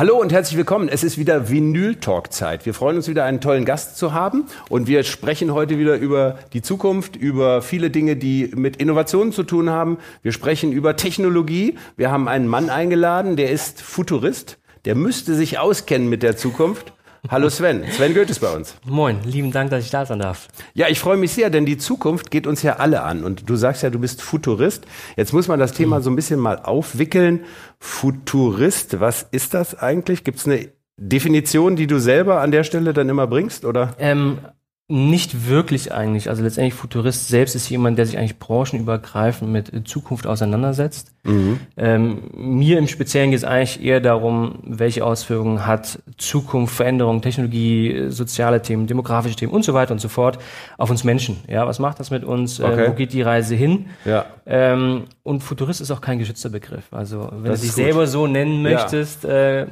Hallo und herzlich willkommen. Es ist wieder Vinyl-Talk-Zeit. Wir freuen uns wieder, einen tollen Gast zu haben. Und wir sprechen heute wieder über die Zukunft, über viele Dinge, die mit Innovationen zu tun haben. Wir sprechen über Technologie. Wir haben einen Mann eingeladen, der ist Futurist. Der müsste sich auskennen mit der Zukunft. Hallo Sven. Sven Goethe ist bei uns. Moin, lieben Dank, dass ich da sein darf. Ja, ich freue mich sehr, denn die Zukunft geht uns ja alle an. Und du sagst ja, du bist Futurist. Jetzt muss man das Thema so ein bisschen mal aufwickeln. Futurist, was ist das eigentlich? Gibt es eine Definition, die du selber an der Stelle dann immer bringst, oder? Ähm, nicht wirklich eigentlich. Also letztendlich Futurist selbst ist jemand, der sich eigentlich branchenübergreifend mit Zukunft auseinandersetzt. Mhm. Ähm, mir im Speziellen geht es eigentlich eher darum, welche Auswirkungen hat Zukunft, Veränderung, Technologie, soziale Themen, demografische Themen und so weiter und so fort auf uns Menschen. Ja, was macht das mit uns? Äh, okay. Äh, wo geht die Reise hin? Ja. Ähm, und Futurist ist auch kein geschützter Begriff. Also wenn das du dich selber so nennen möchtest, ja. äh,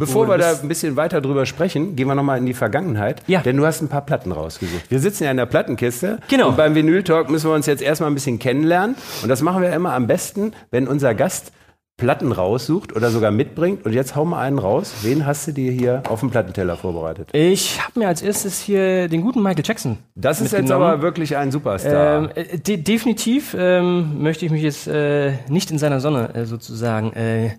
Bevor wir da ein bisschen weiter drüber sprechen, gehen wir nochmal in die Vergangenheit. Ja. Denn du hast ein paar Platten rausgesucht. Wir sitzen ja in der Plattenkiste. Genau. Und beim Vinyl Talk müssen wir uns jetzt erstmal ein bisschen kennenlernen. Und das machen wir immer am besten, wenn unser Gast Platten raussucht oder sogar mitbringt. Und jetzt hau mal einen raus. Wen hast du dir hier auf dem Plattenteller vorbereitet? Ich habe mir als erstes hier den guten Michael Jackson. Das ist jetzt aber wirklich ein Superstar. Ähm, äh, de definitiv ähm, möchte ich mich jetzt äh, nicht in seiner Sonne äh, sozusagen. Äh,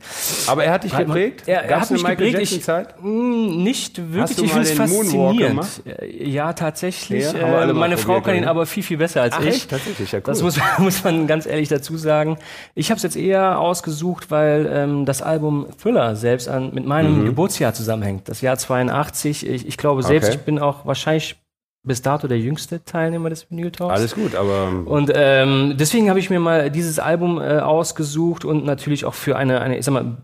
aber er hat dich geprägt? Er, er hat mich Michael geprägt. Ich, Zeit? Mh, hm, nicht wirklich. Hast du ich finde es faszinierend. Äh, ja, tatsächlich. Ja, äh, meine Frau kann ihn aber viel, viel besser als Ach, ich. Echt? Tatsächlich, ja, cool. Das muss, muss man ganz ehrlich dazu sagen. Ich habe es jetzt eher ausgesucht, weil ähm, das Album Thriller selbst an, mit meinem mhm. Geburtsjahr zusammenhängt. Das Jahr 82. Ich, ich glaube selbst, okay. ich bin auch wahrscheinlich bis dato der jüngste Teilnehmer des Vinyl Talks. Alles gut, aber und ähm, deswegen habe ich mir mal dieses Album äh, ausgesucht und natürlich auch für eine eine ich sag mal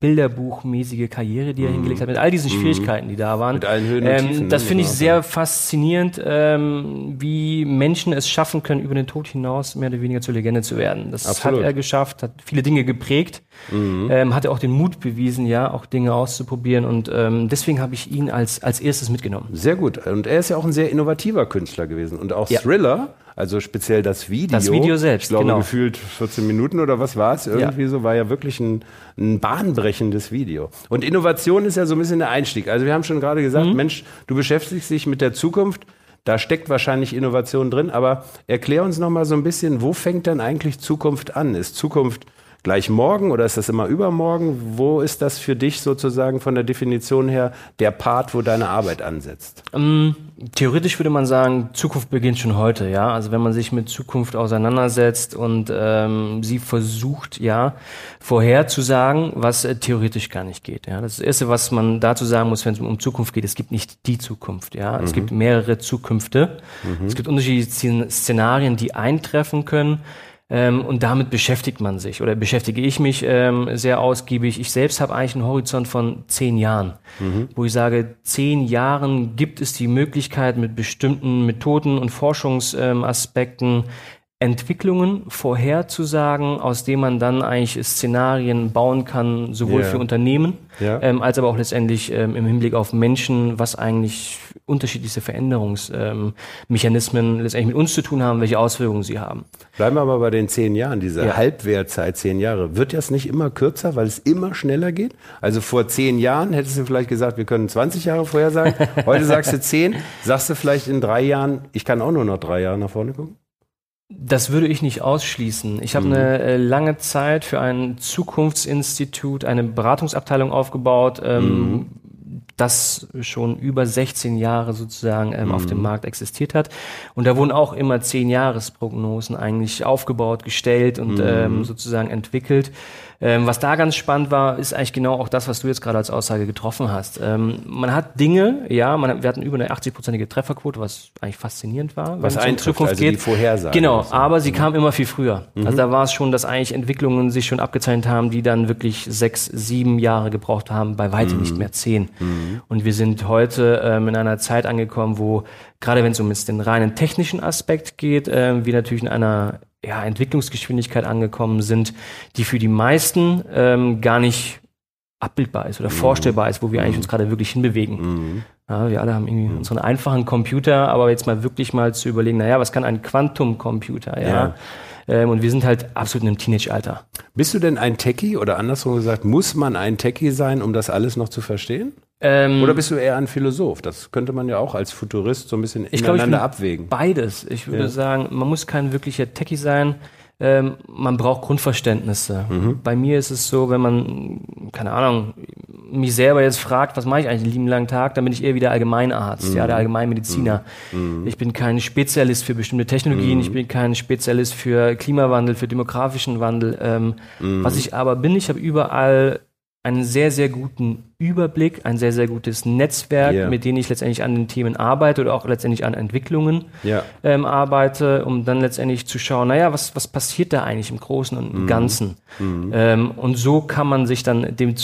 bilderbuchmäßige Karriere, die er mhm. hingelegt hat, mit all diesen mhm. Schwierigkeiten, die da waren. Mit allen Höhen und ähm, Tiefen. Das ne? finde ich sehr faszinierend, ähm, wie Menschen es schaffen können, über den Tod hinaus mehr oder weniger zur Legende zu werden. Das Absolut. hat er geschafft, hat viele Dinge geprägt, mhm. ähm, hat er auch den Mut bewiesen, ja, auch Dinge auszuprobieren und ähm, deswegen habe ich ihn als, als erstes mitgenommen. Sehr gut. Und er ist ja auch ein sehr innovativer Künstler gewesen. Und auch ja. Thriller also speziell das Video. Das Video selbst, Ich glaube, genau. gefühlt 14 Minuten oder was war es? Irgendwie ja. so, war ja wirklich ein, ein bahnbrechendes Video. Und Innovation ist ja so ein bisschen der Einstieg. Also wir haben schon gerade gesagt, mhm. Mensch, du beschäftigst dich mit der Zukunft. Da steckt wahrscheinlich Innovation drin, aber erklär uns noch mal so ein bisschen, wo fängt denn eigentlich Zukunft an? Ist Zukunft gleich morgen oder ist das immer übermorgen? Wo ist das für dich sozusagen von der Definition her der Part, wo deine Arbeit ansetzt? Ähm, theoretisch würde man sagen, Zukunft beginnt schon heute, ja. Also wenn man sich mit Zukunft auseinandersetzt und ähm, sie versucht, ja, vorherzusagen, was äh, theoretisch gar nicht geht. Ja. Das Erste, was man dazu sagen muss, wenn es um Zukunft geht, es gibt nicht die Zukunft, ja. Mhm. Es gibt mehrere Zukünfte. Mhm. Es gibt unterschiedliche Szenarien, die eintreffen können. Ähm, und damit beschäftigt man sich oder beschäftige ich mich ähm, sehr ausgiebig. Ich selbst habe eigentlich einen Horizont von zehn Jahren, mhm. wo ich sage, zehn Jahren gibt es die Möglichkeit, mit bestimmten Methoden und Forschungsaspekten Entwicklungen vorherzusagen, aus denen man dann eigentlich Szenarien bauen kann, sowohl yeah. für Unternehmen ja. ähm, als aber auch letztendlich ähm, im Hinblick auf Menschen, was eigentlich unterschiedlichste Veränderungsmechanismen ähm, letztendlich mit uns zu tun haben, welche Auswirkungen sie haben. Bleiben wir aber bei den zehn Jahren, diese ja. Halbwertzeit, zehn Jahre. Wird das nicht immer kürzer, weil es immer schneller geht? Also vor zehn Jahren hättest du vielleicht gesagt, wir können 20 Jahre vorher sagen. Heute sagst du zehn. Sagst du vielleicht in drei Jahren, ich kann auch nur noch drei Jahre nach vorne gucken? Das würde ich nicht ausschließen. Ich habe mhm. eine äh, lange Zeit für ein Zukunftsinstitut eine Beratungsabteilung aufgebaut, ähm, mhm. das schon über 16 Jahre sozusagen ähm, mhm. auf dem mhm. Markt existiert hat. Und da wurden auch immer 10 Jahresprognosen eigentlich aufgebaut, gestellt und mhm. ähm, sozusagen entwickelt. Ähm, was da ganz spannend war, ist eigentlich genau auch das, was du jetzt gerade als Aussage getroffen hast. Ähm, man hat Dinge, ja, man, wir hatten über eine 80-prozentige Trefferquote, was eigentlich faszinierend war. Was eintrifft, Zukunft also geht. die Vorhersage. Genau, aber sie mhm. kam immer viel früher. Mhm. Also da war es schon, dass eigentlich Entwicklungen sich schon abgezeichnet haben, die dann wirklich sechs, sieben Jahre gebraucht haben, bei weitem mhm. nicht mehr zehn. Mhm. Und wir sind heute ähm, in einer Zeit angekommen, wo gerade wenn es um jetzt den reinen technischen Aspekt geht, äh, wir natürlich in einer ja, Entwicklungsgeschwindigkeit angekommen sind, die für die meisten ähm, gar nicht abbildbar ist oder mhm. vorstellbar ist, wo wir eigentlich uns gerade wirklich hinbewegen. Mhm. Ja, wir alle haben irgendwie mhm. unseren einfachen Computer, aber jetzt mal wirklich mal zu überlegen, naja, was kann ein Quantumcomputer, ja? ja. Ähm, und wir sind halt absolut in einem Teenage-Alter. Bist du denn ein Techie oder andersrum gesagt, muss man ein Techie sein, um das alles noch zu verstehen? Ähm, Oder bist du eher ein Philosoph? Das könnte man ja auch als Futurist so ein bisschen ineinander ich glaub, ich abwägen. Beides. Ich würde ja. sagen, man muss kein wirklicher Techie sein. Ähm, man braucht Grundverständnisse. Mhm. Bei mir ist es so, wenn man, keine Ahnung, mich selber jetzt fragt, was mache ich eigentlich den lieben langen Tag, dann bin ich eher wieder Allgemeinarzt, mhm. ja, der Allgemeinmediziner. Mhm. Ich bin kein Spezialist für bestimmte Technologien, mhm. ich bin kein Spezialist für Klimawandel, für demografischen Wandel. Ähm, mhm. was ich aber bin, ich habe überall einen sehr, sehr guten Überblick, ein sehr, sehr gutes Netzwerk, yeah. mit dem ich letztendlich an den Themen arbeite oder auch letztendlich an Entwicklungen yeah. ähm, arbeite, um dann letztendlich zu schauen, naja, was, was passiert da eigentlich im Großen und im mm. Ganzen? Mm. Ähm, und so kann man sich dann dem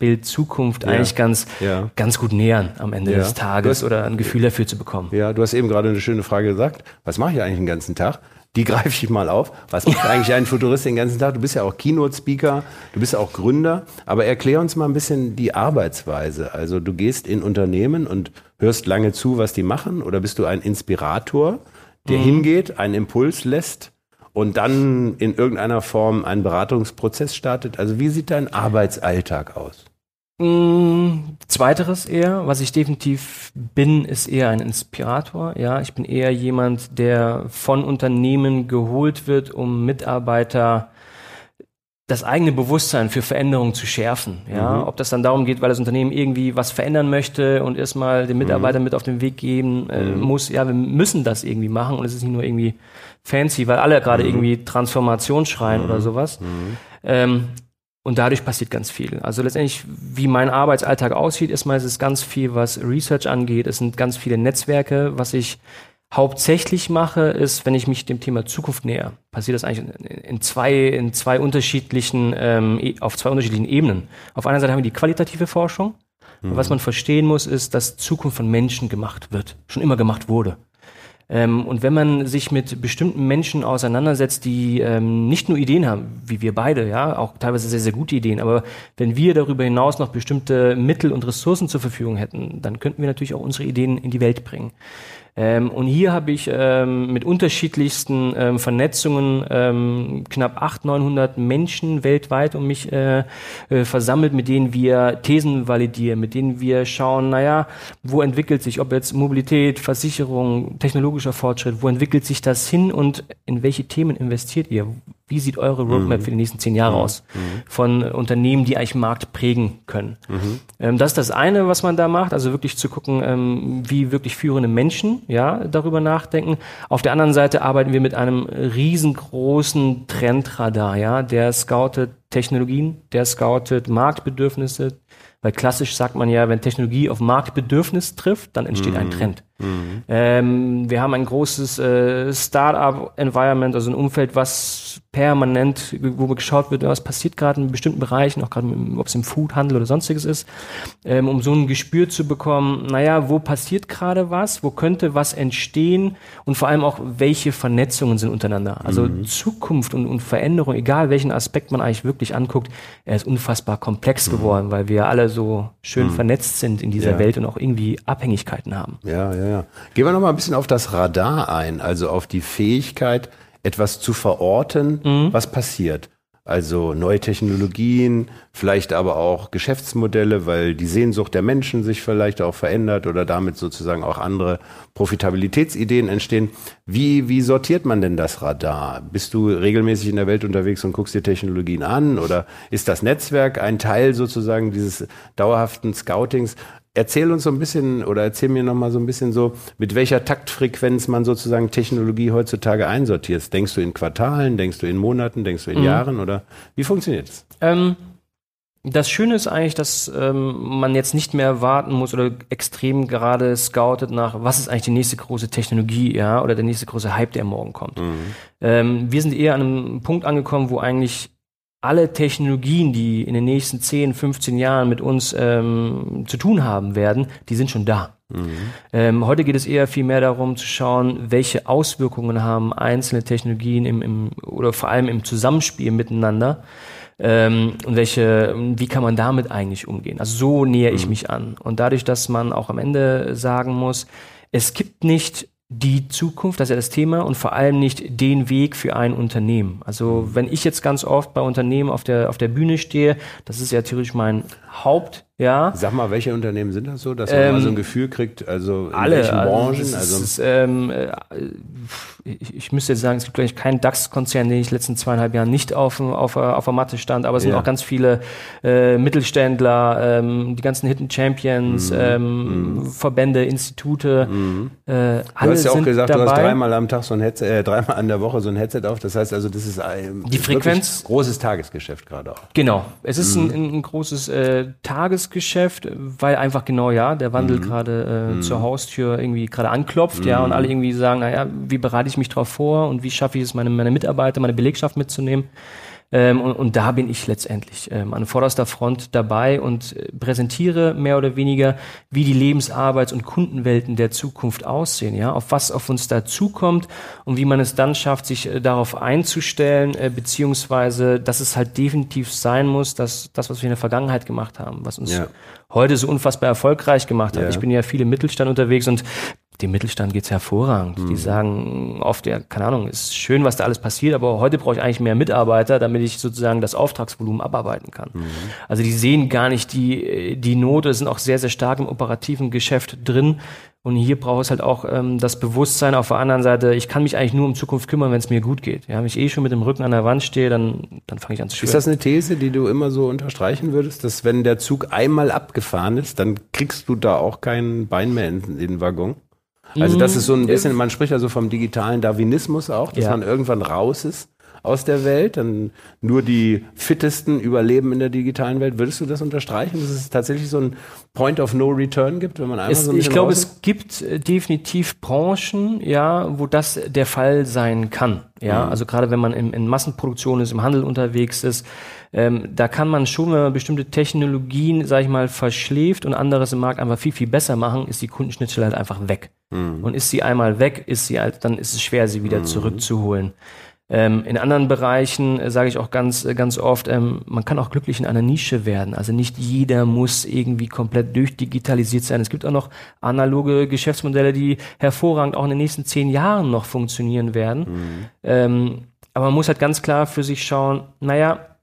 Bild Zukunft ja. eigentlich ganz, ja. ganz gut nähern am Ende ja. des Tages hast, oder ein Gefühl dafür zu bekommen. Ja, du hast eben gerade eine schöne Frage gesagt. Was mache ich eigentlich den ganzen Tag? Die greife ich mal auf. Was macht eigentlich ein Futurist den ganzen Tag? Du bist ja auch Keynote-Speaker, du bist auch Gründer, aber erklär uns mal ein bisschen die Arbeitsweise. Also du gehst in Unternehmen und hörst lange zu, was die machen, oder bist du ein Inspirator, der mhm. hingeht, einen Impuls lässt und dann in irgendeiner Form einen Beratungsprozess startet? Also wie sieht dein Arbeitsalltag aus? Mm, zweiteres eher, was ich definitiv bin, ist eher ein Inspirator. Ja, ich bin eher jemand, der von Unternehmen geholt wird, um Mitarbeiter das eigene Bewusstsein für Veränderungen zu schärfen. Ja, mhm. ob das dann darum geht, weil das Unternehmen irgendwie was verändern möchte und erstmal den Mitarbeitern mhm. mit auf den Weg geben äh, mhm. muss. Ja, wir müssen das irgendwie machen und es ist nicht nur irgendwie fancy, weil alle gerade mhm. irgendwie Transformation schreien oder mhm. sowas. Mhm. Ähm, und dadurch passiert ganz viel. Also letztendlich, wie mein Arbeitsalltag aussieht, ist meistens ganz viel, was Research angeht. Es sind ganz viele Netzwerke. Was ich hauptsächlich mache, ist, wenn ich mich dem Thema Zukunft näher, passiert das eigentlich in zwei, in zwei unterschiedlichen, ähm, e, auf zwei unterschiedlichen Ebenen. Auf einer Seite haben wir die qualitative Forschung. Mhm. Was man verstehen muss, ist, dass Zukunft von Menschen gemacht wird, schon immer gemacht wurde. Ähm, und wenn man sich mit bestimmten Menschen auseinandersetzt, die ähm, nicht nur Ideen haben, wie wir beide, ja, auch teilweise sehr, sehr gute Ideen, aber wenn wir darüber hinaus noch bestimmte Mittel und Ressourcen zur Verfügung hätten, dann könnten wir natürlich auch unsere Ideen in die Welt bringen. Ähm, und hier habe ich ähm, mit unterschiedlichsten ähm, Vernetzungen ähm, knapp 800, 900 Menschen weltweit um mich äh, äh, versammelt, mit denen wir Thesen validieren, mit denen wir schauen, naja, wo entwickelt sich, ob jetzt Mobilität, Versicherung, technologischer Fortschritt, wo entwickelt sich das hin und in welche Themen investiert ihr? Wie sieht eure Roadmap mhm. für die nächsten zehn Jahre mhm. aus? Mhm. Von Unternehmen, die eigentlich Markt prägen können. Mhm. Ähm, das ist das eine, was man da macht, also wirklich zu gucken, ähm, wie wirklich führende Menschen ja, darüber nachdenken. Auf der anderen Seite arbeiten wir mit einem riesengroßen Trendradar, ja, der scoutet Technologien, der scoutet Marktbedürfnisse, weil klassisch sagt man ja, wenn Technologie auf Marktbedürfnis trifft, dann entsteht mhm. ein Trend. Mhm. Ähm, wir haben ein großes äh, Startup-Environment, also ein Umfeld, was permanent, wo geschaut wird, was passiert gerade in bestimmten Bereichen, auch gerade ob es im Foodhandel oder sonstiges ist, ähm, um so ein Gespür zu bekommen, naja, wo passiert gerade was, wo könnte was entstehen und vor allem auch, welche Vernetzungen sind untereinander. Also mhm. Zukunft und, und Veränderung, egal welchen Aspekt man eigentlich wirklich anguckt, er ist unfassbar komplex mhm. geworden, weil wir alle so schön mhm. vernetzt sind in dieser ja. Welt und auch irgendwie Abhängigkeiten haben. Ja, ja, ja. Gehen wir noch mal ein bisschen auf das Radar ein, also auf die Fähigkeit, etwas zu verorten, mhm. was passiert. Also neue Technologien, vielleicht aber auch Geschäftsmodelle, weil die Sehnsucht der Menschen sich vielleicht auch verändert oder damit sozusagen auch andere Profitabilitätsideen entstehen. Wie, wie sortiert man denn das Radar? Bist du regelmäßig in der Welt unterwegs und guckst dir Technologien an oder ist das Netzwerk ein Teil sozusagen dieses dauerhaften Scoutings? Erzähl uns so ein bisschen oder erzähl mir noch mal so ein bisschen so, mit welcher Taktfrequenz man sozusagen Technologie heutzutage einsortiert. Denkst du in Quartalen, denkst du in Monaten, denkst du in mhm. Jahren oder wie funktioniert es? Ähm, das Schöne ist eigentlich, dass ähm, man jetzt nicht mehr warten muss oder extrem gerade scoutet nach, was ist eigentlich die nächste große Technologie, ja, oder der nächste große Hype, der morgen kommt. Mhm. Ähm, wir sind eher an einem Punkt angekommen, wo eigentlich alle Technologien, die in den nächsten 10, 15 Jahren mit uns ähm, zu tun haben werden, die sind schon da. Mhm. Ähm, heute geht es eher viel mehr darum zu schauen, welche Auswirkungen haben einzelne Technologien im, im oder vor allem im Zusammenspiel miteinander ähm, und welche, wie kann man damit eigentlich umgehen. Also so nähere ich mhm. mich an. Und dadurch, dass man auch am Ende sagen muss, es gibt nicht die Zukunft, das ist ja das Thema, und vor allem nicht den Weg für ein Unternehmen. Also wenn ich jetzt ganz oft bei Unternehmen auf der, auf der Bühne stehe, das ist ja theoretisch mein Haupt, ja. Sag mal, welche Unternehmen sind das so, dass man Ähm, mal so ein Gefühl kriegt, also in Alle welchen Branchen? Also, Also, ist, ähm, äh, ich, ich müsste jetzt sagen, es gibt vielleicht keinen DAX-Konzern, den ich in den letzten zweieinhalb Jahren nicht auf, auf, auf der Matte stand, aber es sind Ja. auch ganz viele äh, Mittelständler, ähm, die ganzen Hidden Champions, Mhm. ähm, Verbände, Institute, äh, alle du hast ja auch sind gesagt, dabei. du hast dreimal am Tag so ein Headset, äh, dreimal an der Woche so ein Headset auf. Das heißt also, das ist ein Die Frequenz- großes Tagesgeschäft gerade auch. Genau. Es ist Mhm. ein, ein großes äh, Tagesgeschäft, weil einfach genau ja der Wandel Mhm. gerade äh, zur Haustür irgendwie gerade anklopft, ja, und alle irgendwie sagen, naja, wie bereite ich mich darauf vor und wie schaffe ich es, meine, meine Mitarbeiter, meine Belegschaft mitzunehmen. Ähm, und, und da bin ich letztendlich ähm, an vorderster Front dabei und äh, präsentiere mehr oder weniger, wie die Lebensarbeits- und Kundenwelten der Zukunft aussehen, ja, auf was auf uns da zukommt und wie man es dann schafft, sich äh, darauf einzustellen, äh, beziehungsweise, dass es halt definitiv sein muss, dass das, was wir in der Vergangenheit gemacht haben, was uns Ja. heute so unfassbar erfolgreich gemacht hat. Ja. Ich bin ja viel im Mittelstand unterwegs und dem Mittelstand geht's hervorragend. Mhm. Die sagen oft, ja, keine Ahnung, ist schön, was da alles passiert, aber heute brauche ich eigentlich mehr Mitarbeiter, damit ich sozusagen das Auftragsvolumen abarbeiten kann. Mhm. Also die sehen gar nicht die, die Not, sind auch sehr, sehr stark im operativen Geschäft drin. Und hier braucht es halt auch ähm, das Bewusstsein auf der anderen Seite, ich kann mich eigentlich nur um Zukunft kümmern, wenn es mir gut geht. Ja, wenn ich eh schon mit dem Rücken an der Wand stehe, dann, dann fange ich an zu Ist schwören. das eine These, die du immer so unterstreichen würdest, dass wenn der Zug einmal abgefahren ist, dann kriegst du da auch kein Bein mehr in den Waggon? Also das ist so ein bisschen, man spricht ja so vom digitalen Darwinismus auch, dass Ja. man irgendwann raus ist aus der Welt, dann nur die Fittesten überleben in der digitalen Welt. Würdest du das unterstreichen, dass es tatsächlich so ein Point of No Return gibt, wenn man einmal Es, so ein ich glaube, es gibt äh, definitiv Branchen, ja, wo das der Fall sein kann. Ja, Mhm. also gerade wenn man in, in Massenproduktion ist, im Handel unterwegs ist, ähm, da kann man schon, wenn man bestimmte Technologien, sag ich mal, verschläft und anderes im Markt einfach viel, viel besser machen, ist die Kundenschnittstelle halt einfach weg. Mhm. Und ist sie einmal weg, ist sie halt, dann ist es schwer, sie wieder zurückzuholen. Ähm, in anderen Bereichen äh, sage ich auch ganz, äh, ganz oft, ähm, man kann auch glücklich in einer Nische werden. Also nicht jeder muss irgendwie komplett durchdigitalisiert sein. Es gibt auch noch analoge Geschäftsmodelle, die hervorragend auch in den nächsten zehn Jahren noch funktionieren werden. Ähm, aber man muss halt ganz klar für sich schauen, naja,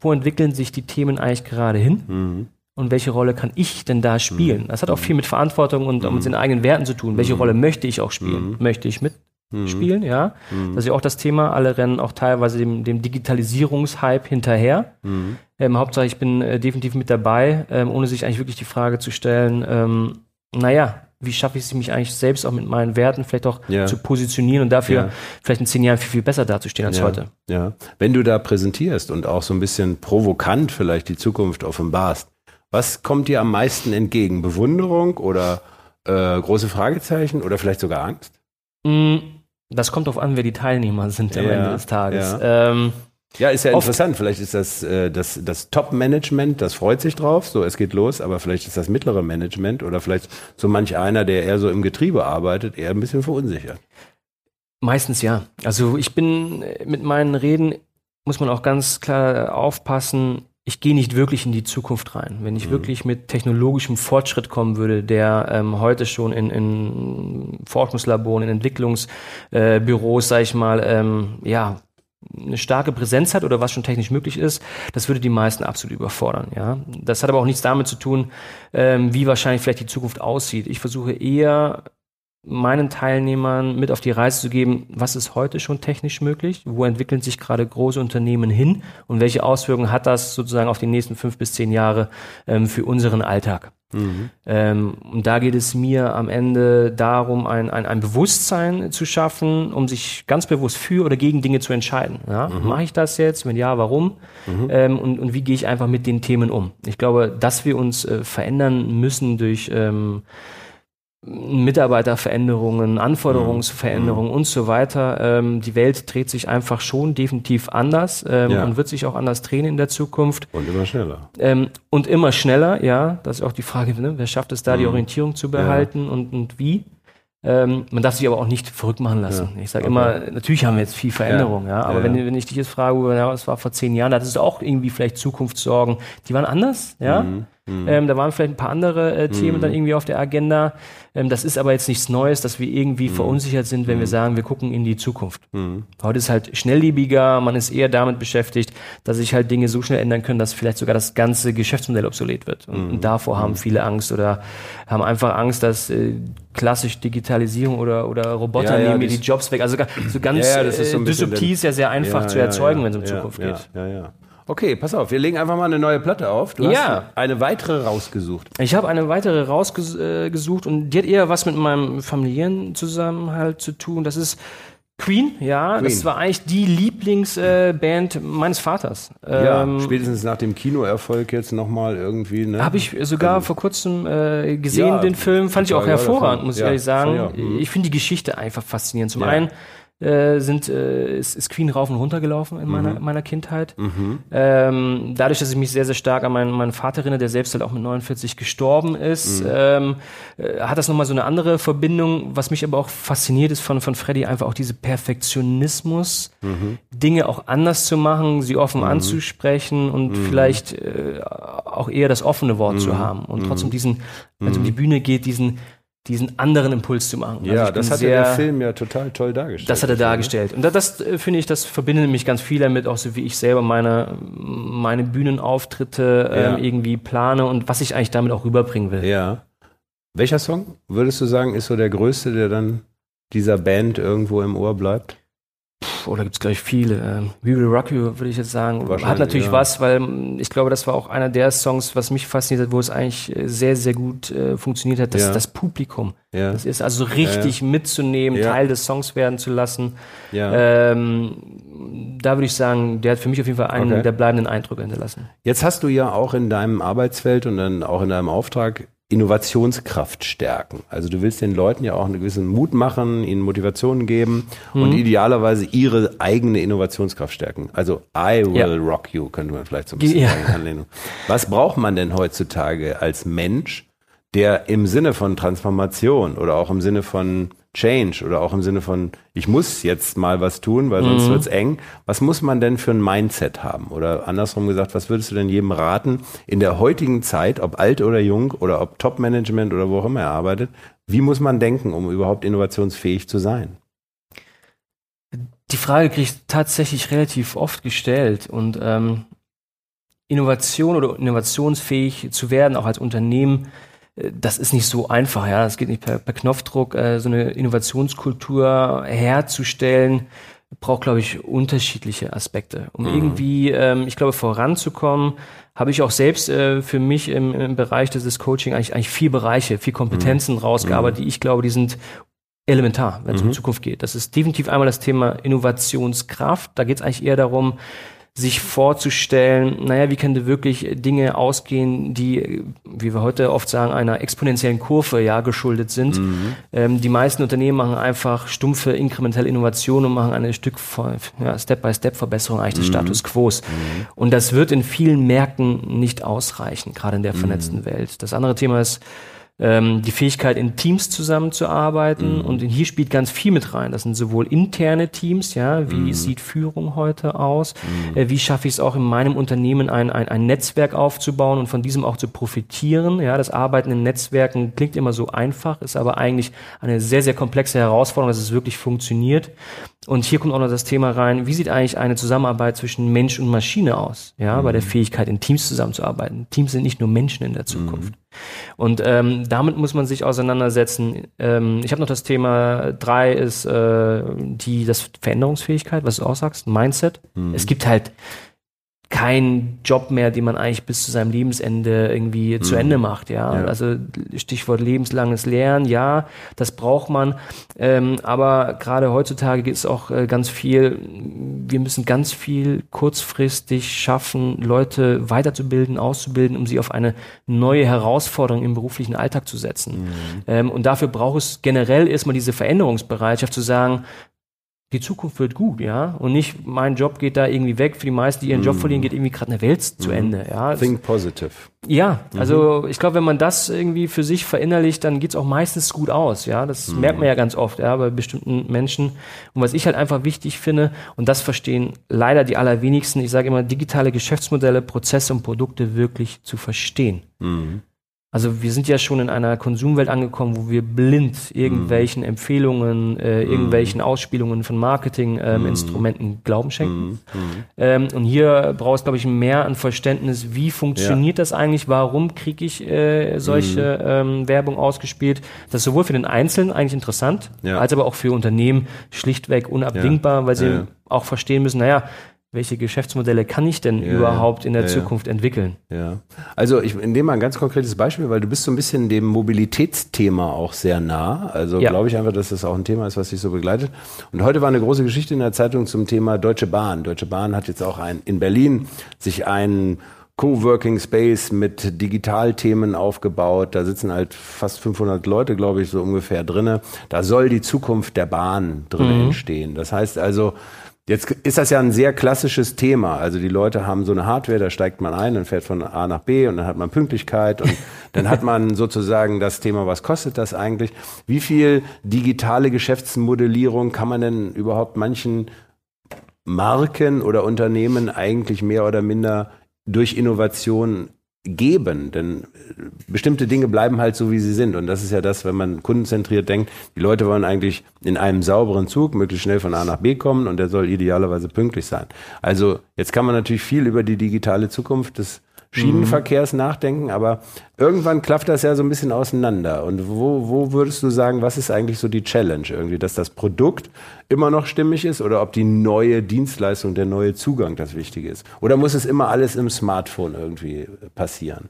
wo entwickeln sich die Themen eigentlich gerade hin? Mhm. Und welche Rolle kann ich denn da spielen? Das hat auch viel mit Verantwortung und mit den eigenen Werten zu tun. Welche Rolle möchte ich auch spielen? Möchte ich mitspielen, ja? Das ist ja auch das Thema. Alle rennen auch teilweise dem, dem Digitalisierungshype hinterher. Ähm, Hauptsache, ich bin äh, definitiv mit dabei, ähm, ohne sich eigentlich wirklich die Frage zu stellen, ähm, naja, wie schaffe ich es, mich eigentlich selbst auch mit meinen Werten vielleicht auch Ja. zu positionieren und dafür Ja. vielleicht in zehn Jahren viel, viel besser dazustehen als ja, heute. Ja. Wenn du da präsentierst und auch so ein bisschen provokant vielleicht die Zukunft offenbarst, was kommt dir am meisten entgegen? Bewunderung oder äh, große Fragezeichen oder vielleicht sogar Angst? Mm, Das kommt darauf an, wer die Teilnehmer sind am Ja, Ende des Tages. Ähm, Ja, ist ja interessant. Vielleicht ist das, äh, das, das Top-Management, das freut sich drauf, so es geht los, aber vielleicht ist das mittlere Management oder vielleicht so manch einer, der eher so im Getriebe arbeitet, eher ein bisschen verunsichert. Meistens ja. Also ich bin äh, mit meinen Reden, muss man auch ganz klar aufpassen, ich gehe nicht wirklich in die Zukunft rein. Wenn ich wirklich mit technologischem Fortschritt kommen würde, der ähm, heute schon in, in Forschungslaboren, in Entwicklungsbüros, äh, Büros, sag ich mal, ähm, ja, eine starke Präsenz hat oder was schon technisch möglich ist, das würde die meisten absolut überfordern. Ja, das hat aber auch nichts damit zu tun, ähm, wie wahrscheinlich vielleicht die Zukunft aussieht. Ich versuche eher meinen Teilnehmern mit auf die Reise zu geben, was ist heute schon technisch möglich, wo entwickeln sich gerade große Unternehmen hin und welche Auswirkungen hat das sozusagen auf die nächsten fünf bis zehn Jahre ähm, für unseren Alltag. Ähm, und da geht es mir am Ende darum, ein, ein, ein Bewusstsein zu schaffen, um sich ganz bewusst für oder gegen Dinge zu entscheiden. Ja? Mache ich das jetzt? Wenn ja, warum? Ähm, und, und wie gehe ich einfach mit den Themen um? Ich glaube, dass wir uns äh, verändern müssen durch ähm, Mitarbeiterveränderungen, Anforderungsveränderungen und so weiter. Ähm, die Welt dreht sich einfach schon definitiv anders ähm, Ja. und wird sich auch anders drehen in der Zukunft. Und immer schneller. Ähm, und immer schneller, ja. Das ist auch die Frage, ne? wer schafft es da, die Orientierung zu behalten und, und wie? Ähm, man darf sich aber auch nicht verrückt machen lassen. Ich sage okay. immer, natürlich haben wir jetzt viel Veränderung, ja. Aber Ja, Wenn, ja. wenn ich dich jetzt frage, ja, was war vor zehn Jahren, da hattest du auch irgendwie vielleicht Zukunftssorgen, die waren anders, ja. Mhm. Mhm. Ähm, da waren vielleicht ein paar andere äh, Themen mhm. dann irgendwie auf der Agenda. Ähm, das ist aber jetzt nichts Neues, dass wir irgendwie mhm. verunsichert sind, wenn wir mhm. sagen, wir gucken in die Zukunft. Mhm. Heute ist halt schnelllebiger, man ist eher damit beschäftigt, dass sich halt Dinge so schnell ändern können, dass vielleicht sogar das ganze Geschäftsmodell obsolet wird. Und, und davor haben viele Angst oder haben einfach Angst, dass äh, klassisch Digitalisierung oder, oder Roboter ja, ja, nehmen die Jobs weg. Also so ganz ja, ja, so äh, Dystopie ist ja sehr einfach zu erzeugen, wenn es um Zukunft geht. Ja, ja. Okay, pass auf, wir legen einfach mal eine neue Platte auf. Du ja. hast eine weitere rausgesucht. Ich habe eine weitere rausgesucht und die hat eher was mit meinem familiären Zusammenhalt zu tun. Das ist Queen, ja, Queen. das war eigentlich die Lieblingsband äh, meines Vaters. Ja, ähm, spätestens nach dem Kinoerfolg jetzt nochmal irgendwie. Ne? Habe ich sogar also, vor kurzem äh, gesehen, ja, den Film, fand ich auch hervorragend, muss ich ehrlich sagen. Ich, mhm. ich finde die Geschichte einfach faszinierend. Zum einen äh, sind, äh, ist, ist Queen rauf und runter gelaufen in meiner, mhm. meiner Kindheit. Mhm. Ähm, dadurch, dass ich mich sehr, sehr stark an meinen, meinen Vater erinnere, der selbst halt auch mit 49 gestorben ist, mhm. ähm, äh, hat das nochmal so eine andere Verbindung. Was mich aber auch fasziniert ist von, von Freddy, einfach auch diese Perfektionismus, mhm. Dinge auch anders zu machen, sie offen mhm. anzusprechen und mhm. vielleicht äh, auch eher das offene Wort zu haben und trotzdem diesen, wenn es um die Bühne geht, diesen diesen anderen Impuls zu machen. Ja, also das hat sehr, der Film ja total toll dargestellt. Das hat er dargestellt. Und das, das äh, finde ich, das verbindet mich ganz viel damit, auch so wie ich selber meine, meine Bühnenauftritte ähm, ja. ähm, irgendwie plane und was ich eigentlich damit auch rüberbringen will. Ja. Welcher Song, würdest du sagen, ist so der größte, der dann dieser Band irgendwo im Ohr bleibt? Oder gibt es gleich viele. Ähm, We Will Rock You, würde ich jetzt sagen. Hat natürlich ja. was, weil mm, ich glaube, das war auch einer der Songs, was mich fasziniert hat, wo es eigentlich äh, sehr, sehr gut äh, funktioniert hat. Das, ja. das Publikum. Ja. Das ist also richtig mitzunehmen, Teil des Songs werden zu lassen. Ähm, da würde ich sagen, der hat für mich auf jeden Fall einen okay. der bleibenden Eindrücke hinterlassen. Jetzt hast du ja auch in deinem Arbeitsfeld und dann auch in deinem Auftrag Innovationskraft stärken. Also du willst den Leuten ja auch einen gewissen Mut machen, ihnen Motivationen geben mhm. und idealerweise ihre eigene Innovationskraft stärken. Also I will ja. rock you, könnte man vielleicht so ein bisschen ja. sagen. Was braucht man denn heutzutage als Mensch, der im Sinne von Transformation oder auch im Sinne von Change oder auch im Sinne von, ich muss jetzt mal was tun, weil sonst mhm. wird's eng. Was muss man denn für ein Mindset haben? Oder andersrum gesagt, was würdest du denn jedem raten, in der heutigen Zeit, ob alt oder jung oder ob Top-Management oder wo auch immer er arbeitet, wie muss man denken, um überhaupt innovationsfähig zu sein? Die Frage kriege ich tatsächlich relativ oft gestellt und ähm, Innovation oder innovationsfähig zu werden, auch als Unternehmen, das ist nicht so einfach, ja. Es geht nicht per, per Knopfdruck, äh, so eine Innovationskultur herzustellen, braucht, glaube ich, unterschiedliche Aspekte. Um mhm. irgendwie, ähm, ich glaube, voranzukommen, habe ich auch selbst äh, für mich im, im Bereich des, Coaching eigentlich, eigentlich vier Bereiche, vier Kompetenzen mhm. rausgearbeitet, die ich glaube, die sind elementar, wenn es mhm. um Zukunft geht. Das ist definitiv einmal das Thema Innovationskraft. Da geht es eigentlich eher darum, sich vorzustellen, naja, wie können wirklich Dinge ausgehen, die, wie wir heute oft sagen, einer exponentiellen Kurve ja geschuldet sind. Mhm. Ähm, die meisten Unternehmen machen einfach stumpfe inkrementelle Innovationen und machen eine Stück ja, Step-by-Step-Verbesserung eigentlich des mhm. Status Quo. Mhm. Und das wird in vielen Märkten nicht ausreichen, gerade in der vernetzten mhm. Welt. Das andere Thema ist, ähm, die Fähigkeit, in Teams zusammenzuarbeiten. Mhm. Und hier spielt ganz viel mit rein. Das sind sowohl interne Teams, ja, wie mhm. sieht Führung heute aus? Mhm. Äh, wie schaffe ich es auch in meinem Unternehmen, ein, ein, ein Netzwerk aufzubauen und von diesem auch zu profitieren? Ja, das Arbeiten in Netzwerken klingt immer so einfach, ist aber eigentlich eine sehr, sehr komplexe Herausforderung, dass es wirklich funktioniert. Und hier kommt auch noch das Thema rein, wie sieht eigentlich eine Zusammenarbeit zwischen Mensch und Maschine aus? Ja, bei der mhm. Fähigkeit, in Teams zusammenzuarbeiten. Teams sind nicht nur Menschen in der Zukunft. Und ähm, damit muss man sich auseinandersetzen. Ähm, ich habe noch das Thema drei ist äh, die das Veränderungsfähigkeit, was du auch sagst, Mindset. Mhm. Es gibt halt kein Job mehr, den man eigentlich bis zu seinem Lebensende irgendwie mhm. zu Ende macht, ja? ja. Also Stichwort lebenslanges Lernen, ja, das braucht man. Ähm, aber gerade heutzutage geht es auch äh, ganz viel, wir müssen ganz viel kurzfristig schaffen, Leute weiterzubilden, auszubilden, um sie auf eine neue Herausforderung im beruflichen Alltag zu setzen. Mhm. Ähm, und dafür braucht es generell erstmal diese Veränderungsbereitschaft zu sagen, die Zukunft wird gut, ja. Und nicht, mein Job geht da irgendwie weg. Für die meisten, die ihren Job mm. verlieren, geht irgendwie gerade eine Welt zu mm. Ende, ja. Think positive. Ja, mhm. also ich glaube, wenn man das irgendwie für sich verinnerlicht, dann geht's auch meistens gut aus, ja. Das mhm. merkt man ja ganz oft, ja, bei bestimmten Menschen. Und was ich halt einfach wichtig finde, und das verstehen leider die allerwenigsten, ich sage immer, digitale Geschäftsmodelle, Prozesse und Produkte wirklich zu verstehen. Mhm. Also wir sind ja schon in einer Konsumwelt angekommen, wo wir blind irgendwelchen mm. Empfehlungen, äh, mm. irgendwelchen Ausspielungen von Marketinginstrumenten ähm, mm. Glauben schenken. Mm. Ähm, und hier brauchst glaube ich mehr ein Verständnis, wie funktioniert ja. das eigentlich, warum kriege ich äh, solche mm. ähm, Werbung ausgespielt. Das ist sowohl für den Einzelnen eigentlich interessant, ja. als aber auch für Unternehmen schlichtweg unabdingbar, ja. weil sie auch verstehen müssen, naja, welche Geschäftsmodelle kann ich denn ja, überhaupt in der ja, Zukunft entwickeln? Ja. Also ich nehme mal ein ganz konkretes Beispiel, weil du bist so ein bisschen dem Mobilitätsthema auch sehr nah. Also glaube ich einfach, dass das auch ein Thema ist, was dich so begleitet. Und heute war eine große Geschichte in der Zeitung zum Thema Deutsche Bahn. Deutsche Bahn hat jetzt auch ein, in Berlin sich einen Coworking Space mit Digitalthemen aufgebaut. Da sitzen halt fast 500 Leute, glaube ich, so ungefähr drinne. Da soll die Zukunft der Bahn drin mhm. entstehen. Das heißt also, Jetzt ist das ja ein sehr klassisches Thema. Also die Leute haben so eine Hardware, da steigt man ein und fährt von A nach B und dann hat man Pünktlichkeit und dann hat man sozusagen das Thema, was kostet das eigentlich? Wie viel digitale Geschäftsmodellierung kann man denn überhaupt manchen Marken oder Unternehmen eigentlich mehr oder minder durch Innovation geben, denn äh, bestimmte Dinge bleiben halt so, wie sie sind. Und das ist ja das, wenn man kundenzentriert denkt, die Leute wollen eigentlich in einem sauberen Zug möglichst schnell von A nach B kommen und der soll idealerweise pünktlich sein. Also jetzt kann man natürlich viel über die digitale Zukunft des Schienenverkehrs mhm. nachdenken, aber irgendwann klafft das ja so ein bisschen auseinander. Und wo, wo würdest du sagen, was ist eigentlich so die Challenge irgendwie, dass das Produkt immer noch stimmig ist oder ob die neue Dienstleistung, der neue Zugang das Wichtige ist? Oder muss es immer alles im Smartphone irgendwie passieren?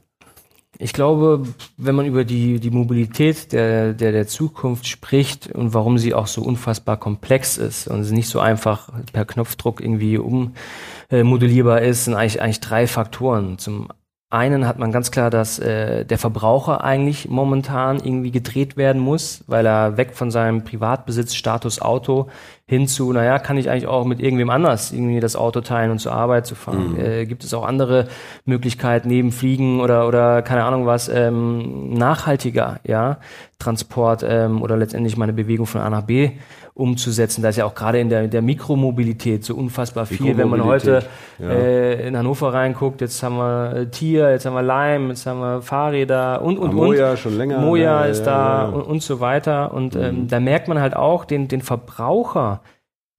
Ich glaube, wenn man über die, die Mobilität der, der, der Zukunft spricht und warum sie auch so unfassbar komplex ist und nicht so einfach per Knopfdruck irgendwie ummodellierbar ist, sind eigentlich, eigentlich drei Faktoren. Zum einen hat man ganz klar, dass äh, der Verbraucher eigentlich momentan irgendwie gedreht werden muss, weil er weg von seinem Privatbesitz, Status Auto hin zu, naja, kann ich eigentlich auch mit irgendwem anders irgendwie das Auto teilen und zur Arbeit zu fahren? Mhm. Äh, gibt es auch andere Möglichkeiten neben Fliegen oder, oder keine Ahnung was, ähm, nachhaltiger, ja, Transport ähm, oder letztendlich meine Bewegung von A nach B umzusetzen. Da ist ja auch gerade in der, der Mikromobilität so unfassbar viel. Wenn man heute ja. äh, in Hannover reinguckt, jetzt haben wir äh, Tier, jetzt haben wir Leim, jetzt haben wir Fahrräder und, und, Moja und. schon länger. Moja ja, ist ja, da Und, und so weiter. Und ähm, mhm. da merkt man halt auch den, den Verbraucher,